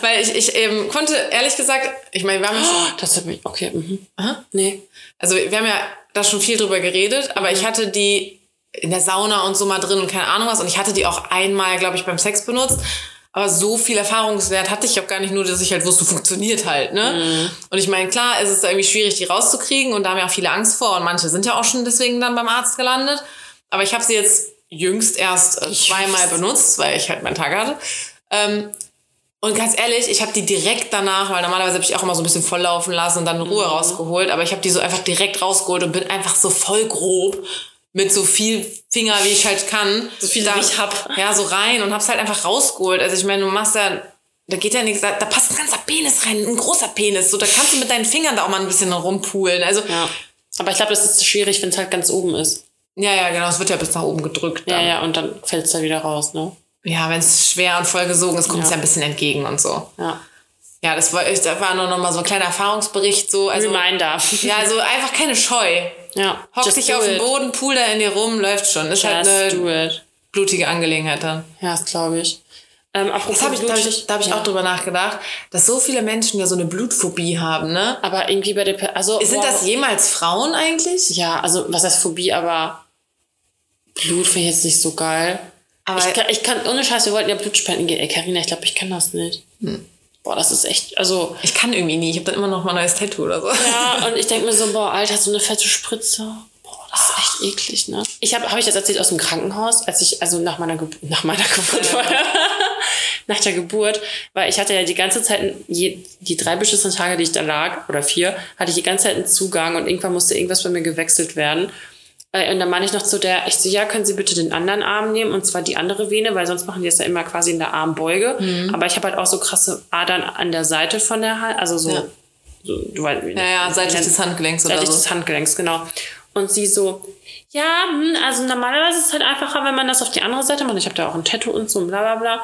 Weil ich, ich ähm, konnte, ehrlich gesagt, ich meine, wir haben ja schon, das hat mich, okay, mhm. Aha. Nee. also wir haben ja da schon viel drüber geredet, aber ich hatte die in der Sauna und so mal drin und keine Ahnung was und ich hatte die auch einmal, glaube ich, beim Sex benutzt. Aber so viel Erfahrungswert hatte ich auch gar nicht, nur dass ich halt wusste, funktioniert halt, ne? Und ich meine, klar, es ist irgendwie schwierig, die rauszukriegen und da haben ja auch viele Angst vor und manche sind ja auch schon deswegen dann beim Arzt gelandet. Aber ich habe sie jetzt jüngst erst äh, zweimal benutzt, weil ich halt meinen Tag hatte. Ähm, und ganz ehrlich, ich habe die direkt danach, weil normalerweise habe ich auch immer so ein bisschen volllaufen lassen und dann Ruhe rausgeholt, aber ich habe die so einfach direkt rausgeholt und bin einfach so voll grob mit so viel Finger, wie ich halt kann. So viel, da, wie ich hab. Ja, so rein und hab's halt einfach rausgeholt. Also ich meine, du machst ja, da geht ja nichts, da, da passt ein ganzer Penis rein, ein großer Penis. So, da kannst du mit deinen Fingern da auch mal ein bisschen rumpulen. Also, ja, Ja. Aber ich glaube, das ist schwierig, wenn es halt ganz oben ist. ja, genau, es wird ja bis nach oben gedrückt. Ja, Dann. ja, und dann fällt es da wieder raus, ne? Ja, wenn es schwer und voll gesogen ist, kommt es Ja. ja ein bisschen entgegen und so. Ja. Ja, das war, ich, das war nur noch mal so ein kleiner Erfahrungsbericht. So, also, Reminder. ja, also einfach keine Scheu. ja. Hock Just dich auf den. Boden, pool da in dir rum, läuft schon. Ist halt Just eine do it. blutige Angelegenheit dann. Ja, das glaube ich. Ähm, Das hab ich, da habe ich, da hab ich ja. auch drüber nachgedacht, dass so viele Menschen ja so eine Blutphobie haben, ne? Aber irgendwie bei der, also Sind boah, das jemals Frauen eigentlich? ja, also was heißt Phobie, aber Blut finde ich jetzt nicht so geil. Aber ich, kann, ich kann, ohne Scheiß, wir wollten ja Blut spenden gehen. Ey, Carina, ich glaube, ich kann das nicht. Hm. Boah, das ist echt, also, ich kann irgendwie nie. Ich habe dann immer noch mal ein neues Tattoo oder so. ja, <laughs> und ich denke mir so, boah, Alter, so eine fette Spritze. Boah, das ist echt eklig, ne? Ich habe, habe ich das erzählt aus dem Krankenhaus, als ich, also nach meiner, Geburt, nach meiner <laughs> Geburt war, nach der Geburt, weil ich hatte ja die ganze Zeit, je, die drei beschissenen Tage, die ich da lag, oder vier, hatte ich die ganze Zeit einen Zugang und irgendwann musste irgendwas bei mir gewechselt werden. Äh, Und dann meine ich noch zu der, ich so, ja, können Sie bitte den anderen Arm nehmen und zwar die andere Vene, weil sonst machen die das ja immer quasi in der Armbeuge. Aber ich habe halt auch so krasse Adern an der Seite von der Hand, also so, Ja. so du weißt, Ja, ja, seitlich des Handgelenks oder seitlich so. des Handgelenks, genau. Und sie so, ja, hm, also normalerweise ist es halt einfacher, wenn man das auf die andere Seite macht. Ich habe da auch ein Tattoo und so, bla bla bla.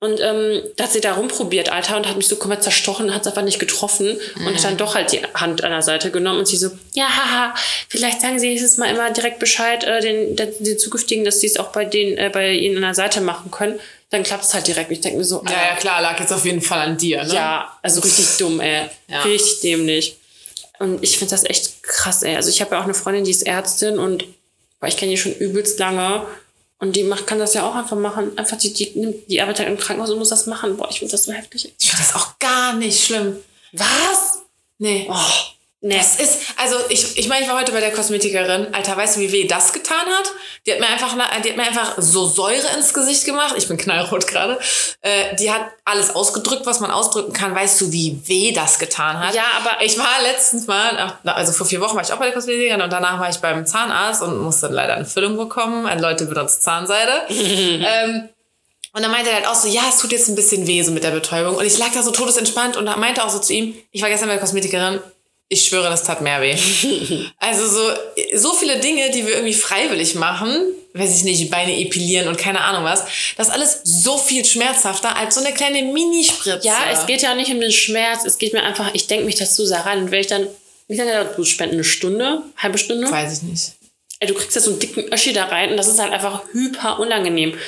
Und ähm, da hat sie da rumprobiert, Alter, und hat mich so komplett zerstochen, hat es einfach nicht getroffen und hat dann doch halt die Hand an der Seite genommen und sie so, ja, haha, vielleicht sagen sie nächstes Mal immer direkt Bescheid, äh, den, den, den zukünftigen, dass sie es auch bei denen, äh, bei ihnen an der Seite machen können. Dann klappt es halt direkt. Ich denke mir so, Ja, ja, klar, lag jetzt auf jeden Fall an dir, ne? ja, also richtig dumm, ey. Ja. Richtig dämlich. Und ich finde das echt krass, ey. Also ich habe ja auch eine Freundin, die ist Ärztin und boah, ich kenne die schon übelst lange. Und die macht, kann das ja auch einfach machen. Einfach die, die, nimmt, die arbeitet im Krankenhaus und muss das machen. Boah, ich finde das so heftig. Ich finde das auch gar nicht schlimm. Was? Nee. Oh, nee. Das ist, also ich, ich meine, ich war heute bei der Kosmetikerin. Alter, weißt du, wie weh das getan hat? Die hat mir einfach, die hat mir einfach so Säure ins Gesicht gemacht. Ich bin knallrot gerade. Äh, die hat alles ausgedrückt, was man ausdrücken kann. Weißt du, wie weh das getan hat? Ja, aber- ich war letztens mal, also vor vier Wochen war ich auch bei der Kosmetikerin und danach war ich beim Zahnarzt und musste leider eine Füllung bekommen. Ein Leute benutzt Zahnseide. <laughs> ähm, und dann meinte er halt auch so, ja, es tut jetzt ein bisschen weh so mit der Betäubung. Und ich lag da so todesentspannt und meinte auch so zu ihm, ich war gestern bei der Kosmetikerin, ich schwöre, das tat mehr weh. <laughs> also so, so viele Dinge, die wir irgendwie freiwillig machen, weiß ich nicht, Beine epilieren und keine Ahnung was, das ist alles so viel schmerzhafter als so eine kleine Minispritze. Ja, es geht ja nicht um den Schmerz. Es geht mir einfach, ich denke mich das zu sehr rein. Und wenn ich dann, wie lange dauert spenden? Eine Stunde? Halbe Stunde? Weiß ich nicht. Ey, du kriegst ja so einen dicken Öschi da rein und das ist halt einfach hyper unangenehm.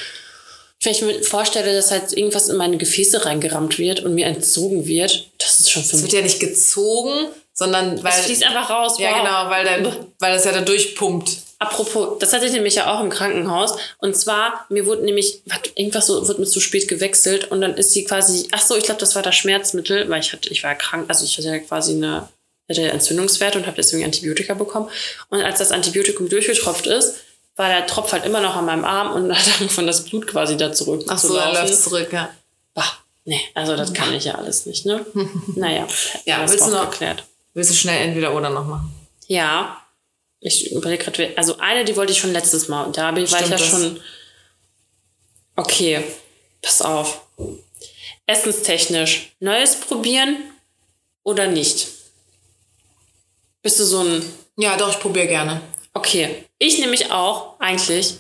wenn ich mir vorstelle, dass halt irgendwas in meine Gefäße reingerammt wird und mir entzogen wird, das ist schon für Es mich. wird ja nicht gezogen, sondern weil. Es fließt einfach raus. ja, wow. genau, weil, dann, weil das ja da durchpumpt. Apropos, das hatte ich nämlich ja auch im Krankenhaus. Und zwar, mir wurde nämlich, was, irgendwas so, wurde mir zu spät gewechselt und dann ist sie quasi, ach so, ich glaube, das war das Schmerzmittel, weil ich hatte, ich war krank, also ich hatte ja quasi eine, hatte Entzündungswerte und habe deswegen Antibiotika bekommen. Und als das Antibiotikum durchgetropft ist, war der Tropf halt immer noch an meinem Arm und <laughs> hat angefangen, das Blut quasi da zurück Ach so, laufen. läuft zurück, ja. Bah, nee, also das kann ich ja alles nicht, ne? <laughs> naja, Ja, willst du noch- geklärt. Willst du schnell entweder oder noch machen? Ja. Ich überlege gerade, also eine, die wollte ich schon letztes Mal. Und da bin- war ich Stimmt, ja das- schon. Okay, pass auf. Essenstechnisch. Neues probieren oder nicht? Bist du so ein. Ja, doch, ich probiere gerne. Okay. Ich nämlich auch, eigentlich,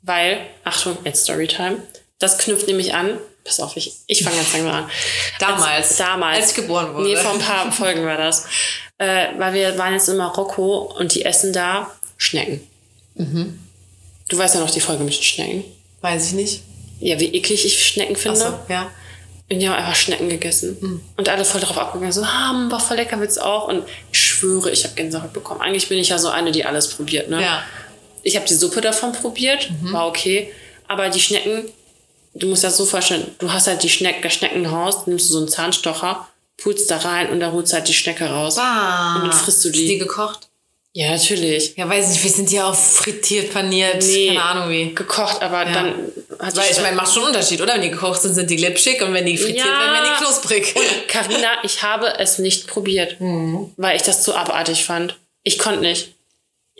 weil. Achtung, jetzt Storytime. Das knüpft nämlich an. Pass auf, ich, ich fange ganz langsam an. Damals. Als, damals. Als ich geboren wurde. Nee, vor ein paar Folgen war das. Äh, weil wir waren jetzt in Marokko und die essen da Schnecken. Mhm. Du weißt ja noch die Folge mit den Schnecken. Weiß ich nicht. Ja, wie eklig ich Schnecken finde. Achso, ja. Und die haben einfach Schnecken gegessen. Mhm. Und alle voll drauf abgegangen, so, ah, war voll lecker, willst auch? Und ich schwöre, ich habe Gänsehaut bekommen. Eigentlich bin ich ja so eine, die alles probiert, ne? Ja. Ich habe die Suppe davon probiert, Mhm. war okay. Aber die Schnecken, du musst das so vorstellen, du hast halt die Schneck das Schneckenhaus, nimmst du so einen Zahnstocher, pulst da rein und da holst halt die Schnecke raus. Ah. Und dann frisst du Ist die. die gekocht? Ja, natürlich. Ja, weiß nicht, wir sind ja auch frittiert, paniert, Nee. keine Ahnung wie. Gekocht, aber dann hat Weil ich meine, macht schon einen Unterschied, oder? Wenn die gekocht sind, sind die glitschig und wenn die frittiert Ja. werden, werden die knusprig. Carina, ich habe es nicht probiert, Mhm. <laughs> weil ich das zu abartig fand. Ich konnte nicht.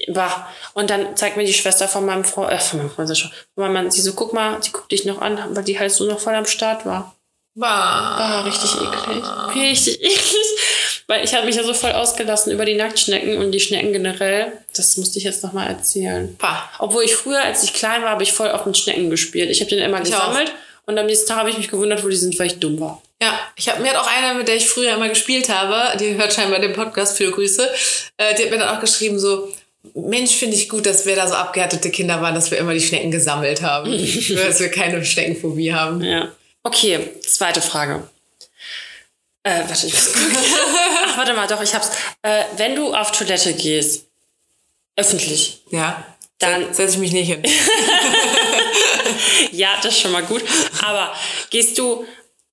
Bah. Und dann zeigt mir die Schwester von meinem Freund, äh, von meinem Freund, schon, von meinem Mann, sie so, guck mal, sie guckt dich noch an, weil die halt so noch voll am Start war. Bah. Ah, richtig eklig. Richtig <laughs> eklig. Weil ich habe mich ja so voll ausgelassen über die Nacktschnecken und die Schnecken generell. Das musste ich jetzt nochmal erzählen. Bah. Obwohl ich früher, als ich klein war, habe ich voll auf mit Schnecken gespielt. Ich habe den immer Ich auch. gesammelt und am nächsten Tag habe ich mich gewundert, wo die sind, weil ich dumm war. Ja, ich habe mir hat auch eine, mit der ich früher immer gespielt habe, die hört scheinbar den Podcast, viele Grüße, äh, die hat mir dann auch geschrieben so, Mensch, finde ich gut, dass wir da so abgehärtete Kinder waren, dass wir immer die Schnecken gesammelt haben. <laughs> dass wir keine Schneckenphobie haben. Ja. Okay, zweite Frage. Äh, warte, ich muss <laughs> gucken. Ach, warte mal, doch, ich hab's. Äh, wenn du auf Toilette gehst, öffentlich, Ja. Dann- setze ich mich nicht hin. <laughs> ja, das ist schon mal gut. Aber gehst du.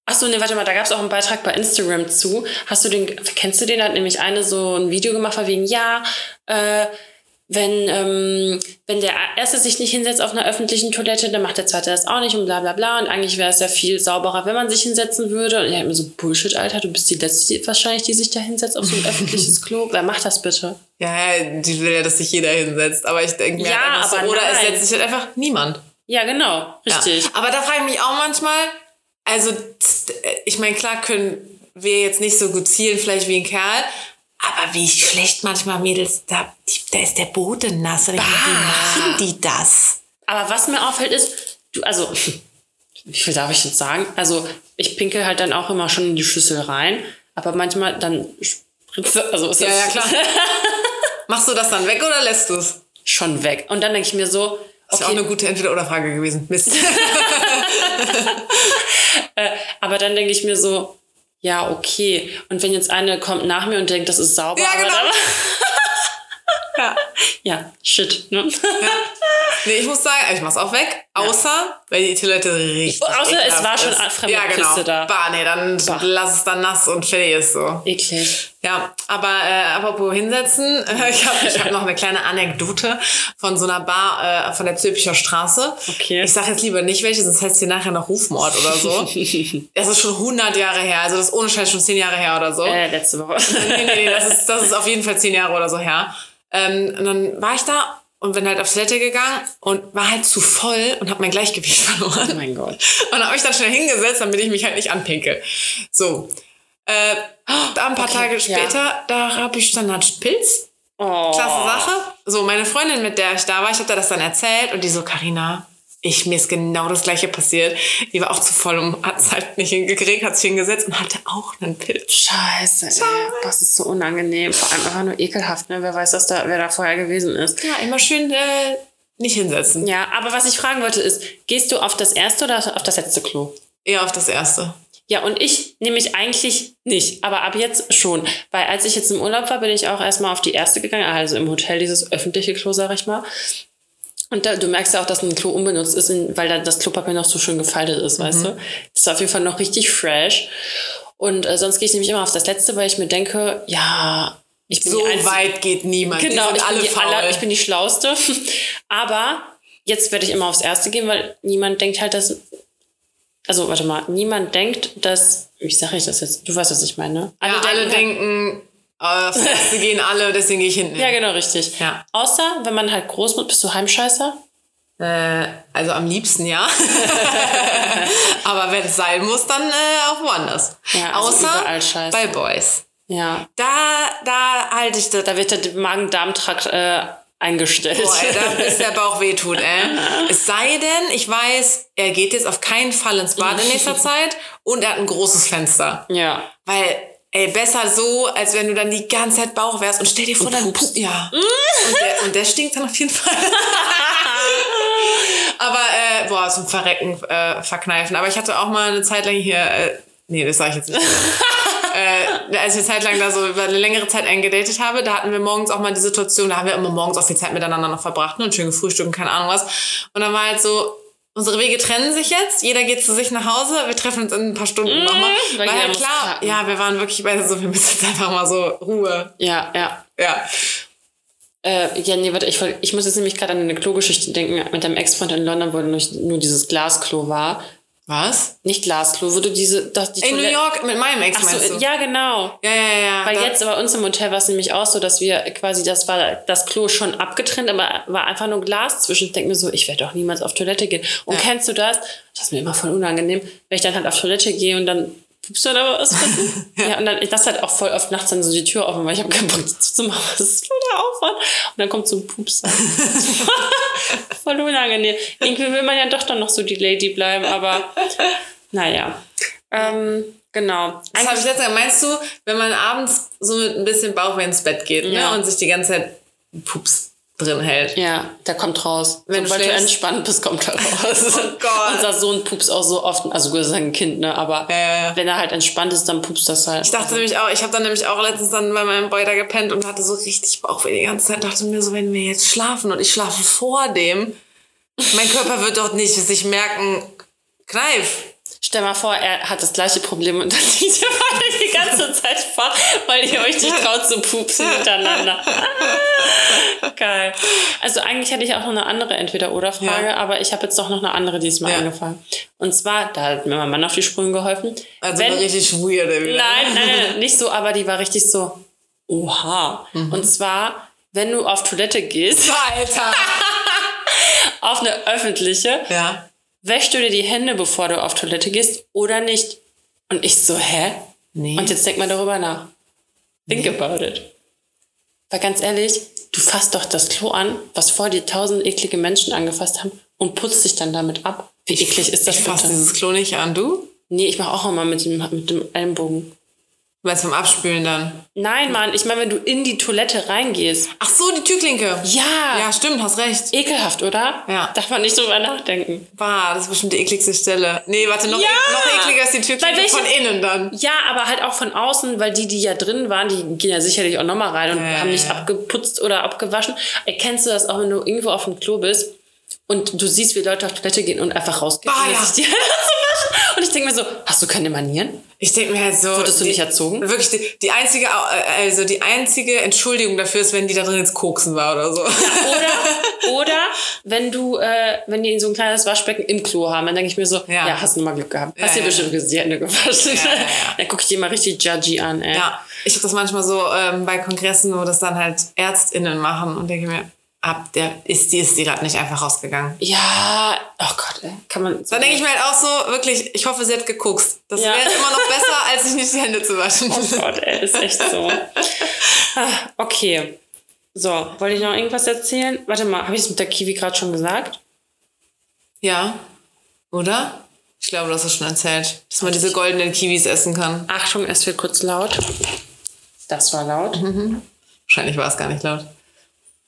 Achso, nee, warte mal, da gab es auch einen Beitrag bei Instagram zu. Hast du den, kennst du den? Da hat nämlich eine so ein Video gemacht, von wegen, ja, äh, wenn, ähm, wenn der erste sich nicht hinsetzt auf einer öffentlichen Toilette, dann macht der zweite das auch nicht und bla bla bla. Und eigentlich wäre es ja viel sauberer, wenn man sich hinsetzen würde. Und ich hab mir so, Bullshit, Alter, du bist die Letzte wahrscheinlich, die sich da hinsetzt auf so ein <laughs> öffentliches Klo. Wer macht das bitte? Ja, die will ja, dass sich jeder hinsetzt. Aber ich denke mir Ja, halt so, oder es nein. setzt sich halt einfach niemand. Ja, genau, richtig. Ja. Aber da frage ich mich auch manchmal, also z- ich meine, klar können wir jetzt nicht so gut zielen, vielleicht wie ein Kerl, aber wie schlecht manchmal Mädels, da, die, da ist der Boden nass. Wie machen die das? Aber was mir auffällt ist, du, also, wie viel darf ich jetzt sagen? Also, ich pinkel halt dann auch immer schon in die Schüssel rein, aber manchmal dann spritze, also ist Ja, das ja, klar. <laughs> Machst du das dann weg oder lässt du es? schon weg. Und dann denke ich mir so, Das ist ja auch okay, eine gute Entweder-Oder-Frage gewesen. Mist. <laughs> <laughs> äh, aber dann denke ich mir so, ja, okay. Und wenn jetzt eine kommt nach mir und denkt, das ist sauber, Ja, aber genau. dann, ja. ja, shit, ne? Nee, ich muss sagen, ich mach's auch weg. Außer, weil die Toilette richtig Außer es war schon ist. fremde Ja, genau. Küste da. Bah, nee, dann Bah. lass es dann nass und fertig ist so. Eklig. Ja, aber äh, apropos hinsetzen, äh, <laughs> ich habe ich hab noch eine kleine Anekdote von so einer Bar äh, von der Zülpicher Straße. Okay. Ich sage jetzt lieber nicht welche, sonst heißt sie nachher noch Rufmord oder so. <laughs> das ist schon 100 Jahre her, also das ist ohne Scheiß schon 10 Jahre her oder so. Äh, letzte Woche. nee, nee, nee, das ist, das ist auf jeden Fall 10 Jahre oder so her. Ähm, und dann war ich da und bin halt auf Toilette gegangen und war halt zu voll und habe mein Gleichgewicht <laughs> verloren. Oh mein Gott. Und habe mich dann schnell hingesetzt, damit ich mich halt nicht anpinkel. So. Äh, ein paar Okay, Tage ja. später, da habe ich dann halt Pilz. Oh. Klasse Sache. So, meine Freundin, mit der ich da war, ich habe da das dann erzählt und die so, Karina, ich, mir ist genau das gleiche passiert. Die war auch zu voll und hat es halt nicht hingekriegt, hat sich hingesetzt und hatte auch einen Pilz. Scheiße, ey. Das ist so unangenehm. Vor allem einfach nur ekelhaft, ne? Wer weiß, dass da, wer da vorher gewesen ist. Ja, immer schön äh, nicht hinsetzen. Ja, aber was ich fragen wollte ist, gehst du auf das erste oder auf das letzte Klo? Eher auf das erste. Ja, und ich nehme ich eigentlich nicht, aber ab jetzt schon. Weil als ich jetzt im Urlaub war, bin ich auch erstmal auf die erste gegangen, also im Hotel, dieses öffentliche Klo, sag ich mal. Und da, du merkst ja auch, dass ein Klo unbenutzt ist, weil da das Klopapier noch so schön gefaltet ist, weißt du? Das ist auf jeden Fall noch richtig fresh. Und äh, sonst gehe ich nämlich immer auf das letzte, weil ich mir denke, ja, ich bin So weit geht niemand. Genau, ich bin, alle die aller, ich bin die Schlauste. <laughs> Aber jetzt werde ich immer aufs Erste gehen, weil niemand denkt halt, dass. Also, warte mal, niemand denkt, dass. Wie sage ich das jetzt? Du weißt, was ich meine. ja, alle halt- denken, äh, aufs erste gehen alle, deswegen gehe ich hinten. <laughs> Ja, genau, richtig. Ja. Außer, wenn man halt groß wird, bist du Heimscheißer. Äh, also am liebsten ja. <laughs> Aber wenn es sein muss, dann äh, auch woanders. Ja, also Außer bei Boys. Ja. Da, da halte ich das. Da wird der Magen-Darm-Trakt äh, eingestellt. Boah, ey, da <laughs> bis der Bauch wehtut, ey. Es sei denn, ich weiß, er geht jetzt auf keinen Fall ins Bad in nächster Zeit und er hat ein großes Fenster. ja. Weil, ey, besser so, als wenn du dann die ganze Zeit Bauch wärst und stell dir vor, dann pupst. Pup, ja. Und der, und der stinkt dann auf jeden Fall. <laughs> Aber, äh, boah, zum Verrecken, äh, verkneifen. Aber ich hatte auch mal eine Zeit lang hier, äh, nee, das sage ich jetzt nicht. <laughs> äh, als ich eine Zeit lang da so über eine längere Zeit eingedatet habe, da hatten wir morgens auch mal die Situation, da haben wir immer morgens auch viel Zeit miteinander noch verbracht ne, und schön gefrühstückt und keine Ahnung was. Und dann war halt so, unsere Wege trennen sich jetzt, jeder geht zu sich nach Hause, wir treffen uns in ein paar Stunden nochmal. weil jeder halt klar, ja, wir waren wirklich beide so, wir müssen jetzt einfach mal so Ruhe. Ja, ja. Ja. Äh, ja, nee, warte, ich, ich muss jetzt nämlich gerade an eine Klogeschichte denken mit deinem Ex-Freund in London, wo nur, nur dieses Glasklo war. Was? Nicht Glasklo, wo du diese. Das, die In New Toilette- York mit meinem Ex Ach meinst so, du? ja, genau. ja, ja, ja. Weil jetzt bei uns im Hotel war es nämlich auch so, dass wir quasi, das war das Klo schon abgetrennt, aber war einfach nur Glas zwischen. Ich denke mir so, ich werde doch niemals auf Toilette gehen. Und Ja. kennst du das? Das ist mir immer voll unangenehm, wenn ich dann halt auf Toilette gehe und dann pupst du da was. <laughs> ja. und dann, ich lasse halt auch voll oft nachts dann so die Tür offen, weil ich habe keinen Bock das zu machen. <laughs> Das ist voll der Aufwand. Und dann kommt so ein Pups. <laughs> voll unangenehm. Irgendwie will man ja doch dann noch so die Lady bleiben, aber <laughs> naja. Ähm, genau. Das habe ich letztes Mal. Meinst du, wenn man abends so mit ein bisschen Bauchweh ins Bett geht Ja. ne, und sich die ganze Zeit Pups drin hält? Ja, der kommt raus. Wenn Sobald du du entspannt bist, kommt er raus. Oh <laughs> Gott. Unser Sohn pupst auch so oft, also gut, ist ein Kind, ne? Aber Ja, ja, ja. wenn er halt entspannt ist, dann pupst das halt. Ich dachte nämlich auch, ich habe dann nämlich auch letztens dann bei meinem Boy da gepennt und hatte so richtig Bauchweh die ganze Zeit. Dachte mir so, wenn wir jetzt schlafen und ich schlafe vor dem, mein Körper wird doch nicht sich merken, kneif. Stell mal vor, er hat das gleiche Problem und <laughs> dann liegt ihr beide die ganze Zeit vor, weil ihr euch nicht traut zu pupsen miteinander. <laughs> Geil. Also eigentlich hätte ich auch noch eine andere Entweder-Oder-Frage, Ja. aber ich habe jetzt doch noch eine andere diesmal Ja. angefangen. Und zwar, da hat mir mein Mann auf die Sprünge geholfen. Also Wenn- richtig weirde wieder. Nein, nein, nein, <laughs> nicht so, aber die war richtig so, oha. Und zwar, wenn du auf Toilette gehst, Alter. auf eine öffentliche, Ja. Wäschst du dir die Hände, bevor du auf Toilette gehst oder nicht? Und ich so, hä? Nee. Und jetzt denk mal darüber nach. Think about it. Weil ganz ehrlich, du fasst doch das Klo an, was vor dir tausend eklige Menschen angefasst haben und putzt dich dann damit ab. Wie eklig ist das ich fass bitte? dieses Klo nicht an. Du? Nee, ich mache auch immer mit dem, mit dem Ellenbogen. Du meinst beim Abspülen dann. Nein, Mann, ich meine, wenn du in die Toilette reingehst. Ach so, die Türklinke. Ja, Ja, stimmt, hast recht. ekelhaft, oder? Ja. Darf man nicht drüber nachdenken. Bah, das ist bestimmt die ekligste Stelle. Nee, warte, noch, Ja! ek- noch ekliger ist die Türklinke welche- von innen dann. Ja, aber halt auch von außen, weil die, die ja drin waren, die gehen ja sicherlich auch nochmal rein und Ja, haben nicht abgeputzt oder abgewaschen. Erkennst du das auch, wenn du irgendwo auf dem Klo bist und du siehst, wie Leute auf Toilette gehen und einfach rausgehen, Ah, ohne ja. <laughs> Und ich denke mir so, hast du keine Manieren? Ich denke mir halt so. Wurdest du die, nicht erzogen? Wirklich, die, die einzige, äh, also die einzige Entschuldigung dafür ist, wenn die da drin jetzt koksen war oder so. Oder, <laughs> oder wenn du, äh, wenn die so ein kleines Waschbecken im Klo haben, dann denke ich mir so, ja, Ja. hast du mal Glück gehabt. Hast Ja, dir ja. bestimmt die Hände gewaschen. Ja, ja, ja. <laughs> Dann gucke ich dir mal richtig judgy an, ey. Ja, ich habe das manchmal so ähm, bei Kongressen, wo das dann halt ÄrztInnen machen und denke mir, ab, der ist die, ist die gerade nicht einfach rausgegangen. Ja, oh Gott, ey. Kann man. Dann denke ich mir halt auch so, wirklich, ich hoffe, sie hat gekokst. Das Ja. wäre jetzt immer noch besser, als sich nicht die Hände zu waschen. Oh Gott, ey, ist echt so. Ah, okay. So, wollte ich noch irgendwas erzählen? Warte mal, habe ich es mit der Kiwi gerade schon gesagt? Ja, oder? Ich glaube, du hast es schon erzählt, dass man diese goldenen Kiwis essen kann. Achtung, es wird kurz laut. Das war laut. Wahrscheinlich war es gar nicht laut.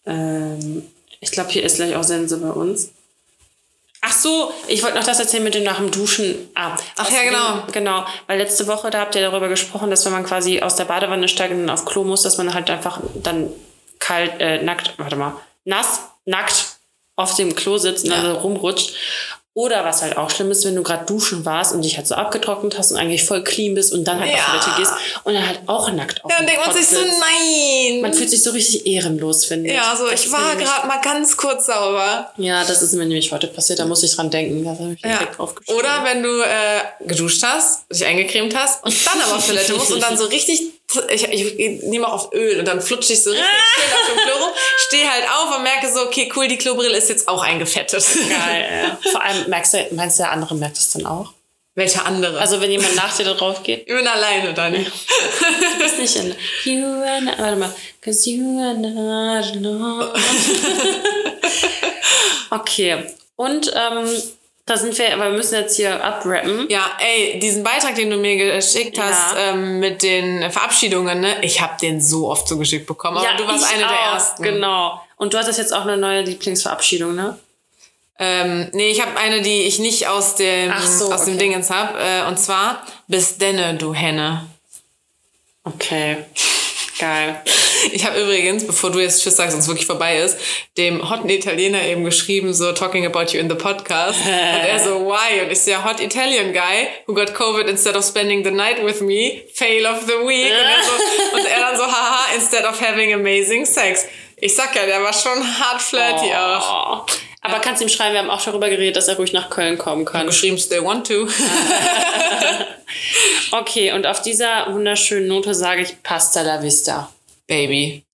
Ähm, Ich glaube, hier ist gleich auch Sense bei uns. Ach so, ich wollte noch das erzählen mit dem nach dem Duschen. Ah, Ach ja, genau. Genau, weil letzte Woche, da habt ihr darüber gesprochen, dass wenn man quasi aus der Badewanne steigt und auf Klo muss, dass man halt einfach dann kalt, äh, nackt, warte mal, nass, nackt auf dem Klo sitzt und Ja. dann so rumrutscht. Oder was halt auch schlimm ist, wenn du gerade duschen warst und dich halt so abgetrocknet hast und eigentlich voll clean bist und dann halt auf Ja. Toilette gehst und dann halt auch nackt auf Ja, dann denkt man sich so, nein. Man fühlt sich so richtig ehrenlos, finde ich. ja, so, Das ich war gerade mal ganz kurz sauber. Ja, das ist mir nämlich heute passiert, da muss ich dran denken. Da habe ich Ja. direkt drauf geschrieben. Oder wenn du äh, geduscht hast, dich eingecremt hast und dann aber auf Toilette musst und dann so richtig, ich, ich nehme auch auf Öl und dann flutsche ich so richtig schön auf dem Klo rum, stehe halt auf und merke so, okay, cool, die Klobrille ist jetzt auch eingefettet. Geil, ja. <laughs> Vor allem merkst du, meinst du, der andere merkt das dann auch? Welcher andere? Also wenn jemand nach dir da drauf geht, ich bin alleine dann. du bist nicht in. You are not, warte mal. Cause you are not alone. <laughs> okay. Und ähm, da sind wir, aber wir müssen jetzt hier abrappen. Ja, ey, diesen Beitrag, den du mir geschickt hast Ja. ähm, mit den Verabschiedungen, ne? ich habe den so oft zugeschickt bekommen, aber du warst ich eine der auch, ersten. Genau. Und du hattest jetzt auch eine neue Lieblingsverabschiedung, ne? Ähm, nee, ich habe eine, die ich nicht aus dem, so, aus dem okay. Dingens hab. Äh, und zwar, bis denne, du Henne. Okay. Geil. Ich habe übrigens, bevor du jetzt Tschüss sagst und es wirklich vorbei ist, dem hotten Italiener eben geschrieben, so talking about you in the podcast. und er so, why? Und ich so, ja, hot Italian guy who got COVID instead of spending the night with me, fail of the week. Und er, so, und er dann so, haha, instead of having amazing sex. Ich sag ja, der war schon hart flirty auch. Aber kannst ihm schreiben, wir haben auch darüber geredet, dass er ruhig nach Köln kommen kann. Geschrieben, still want to. <laughs> Okay, und auf dieser wunderschönen Note sage ich Pasta la vista. Baby.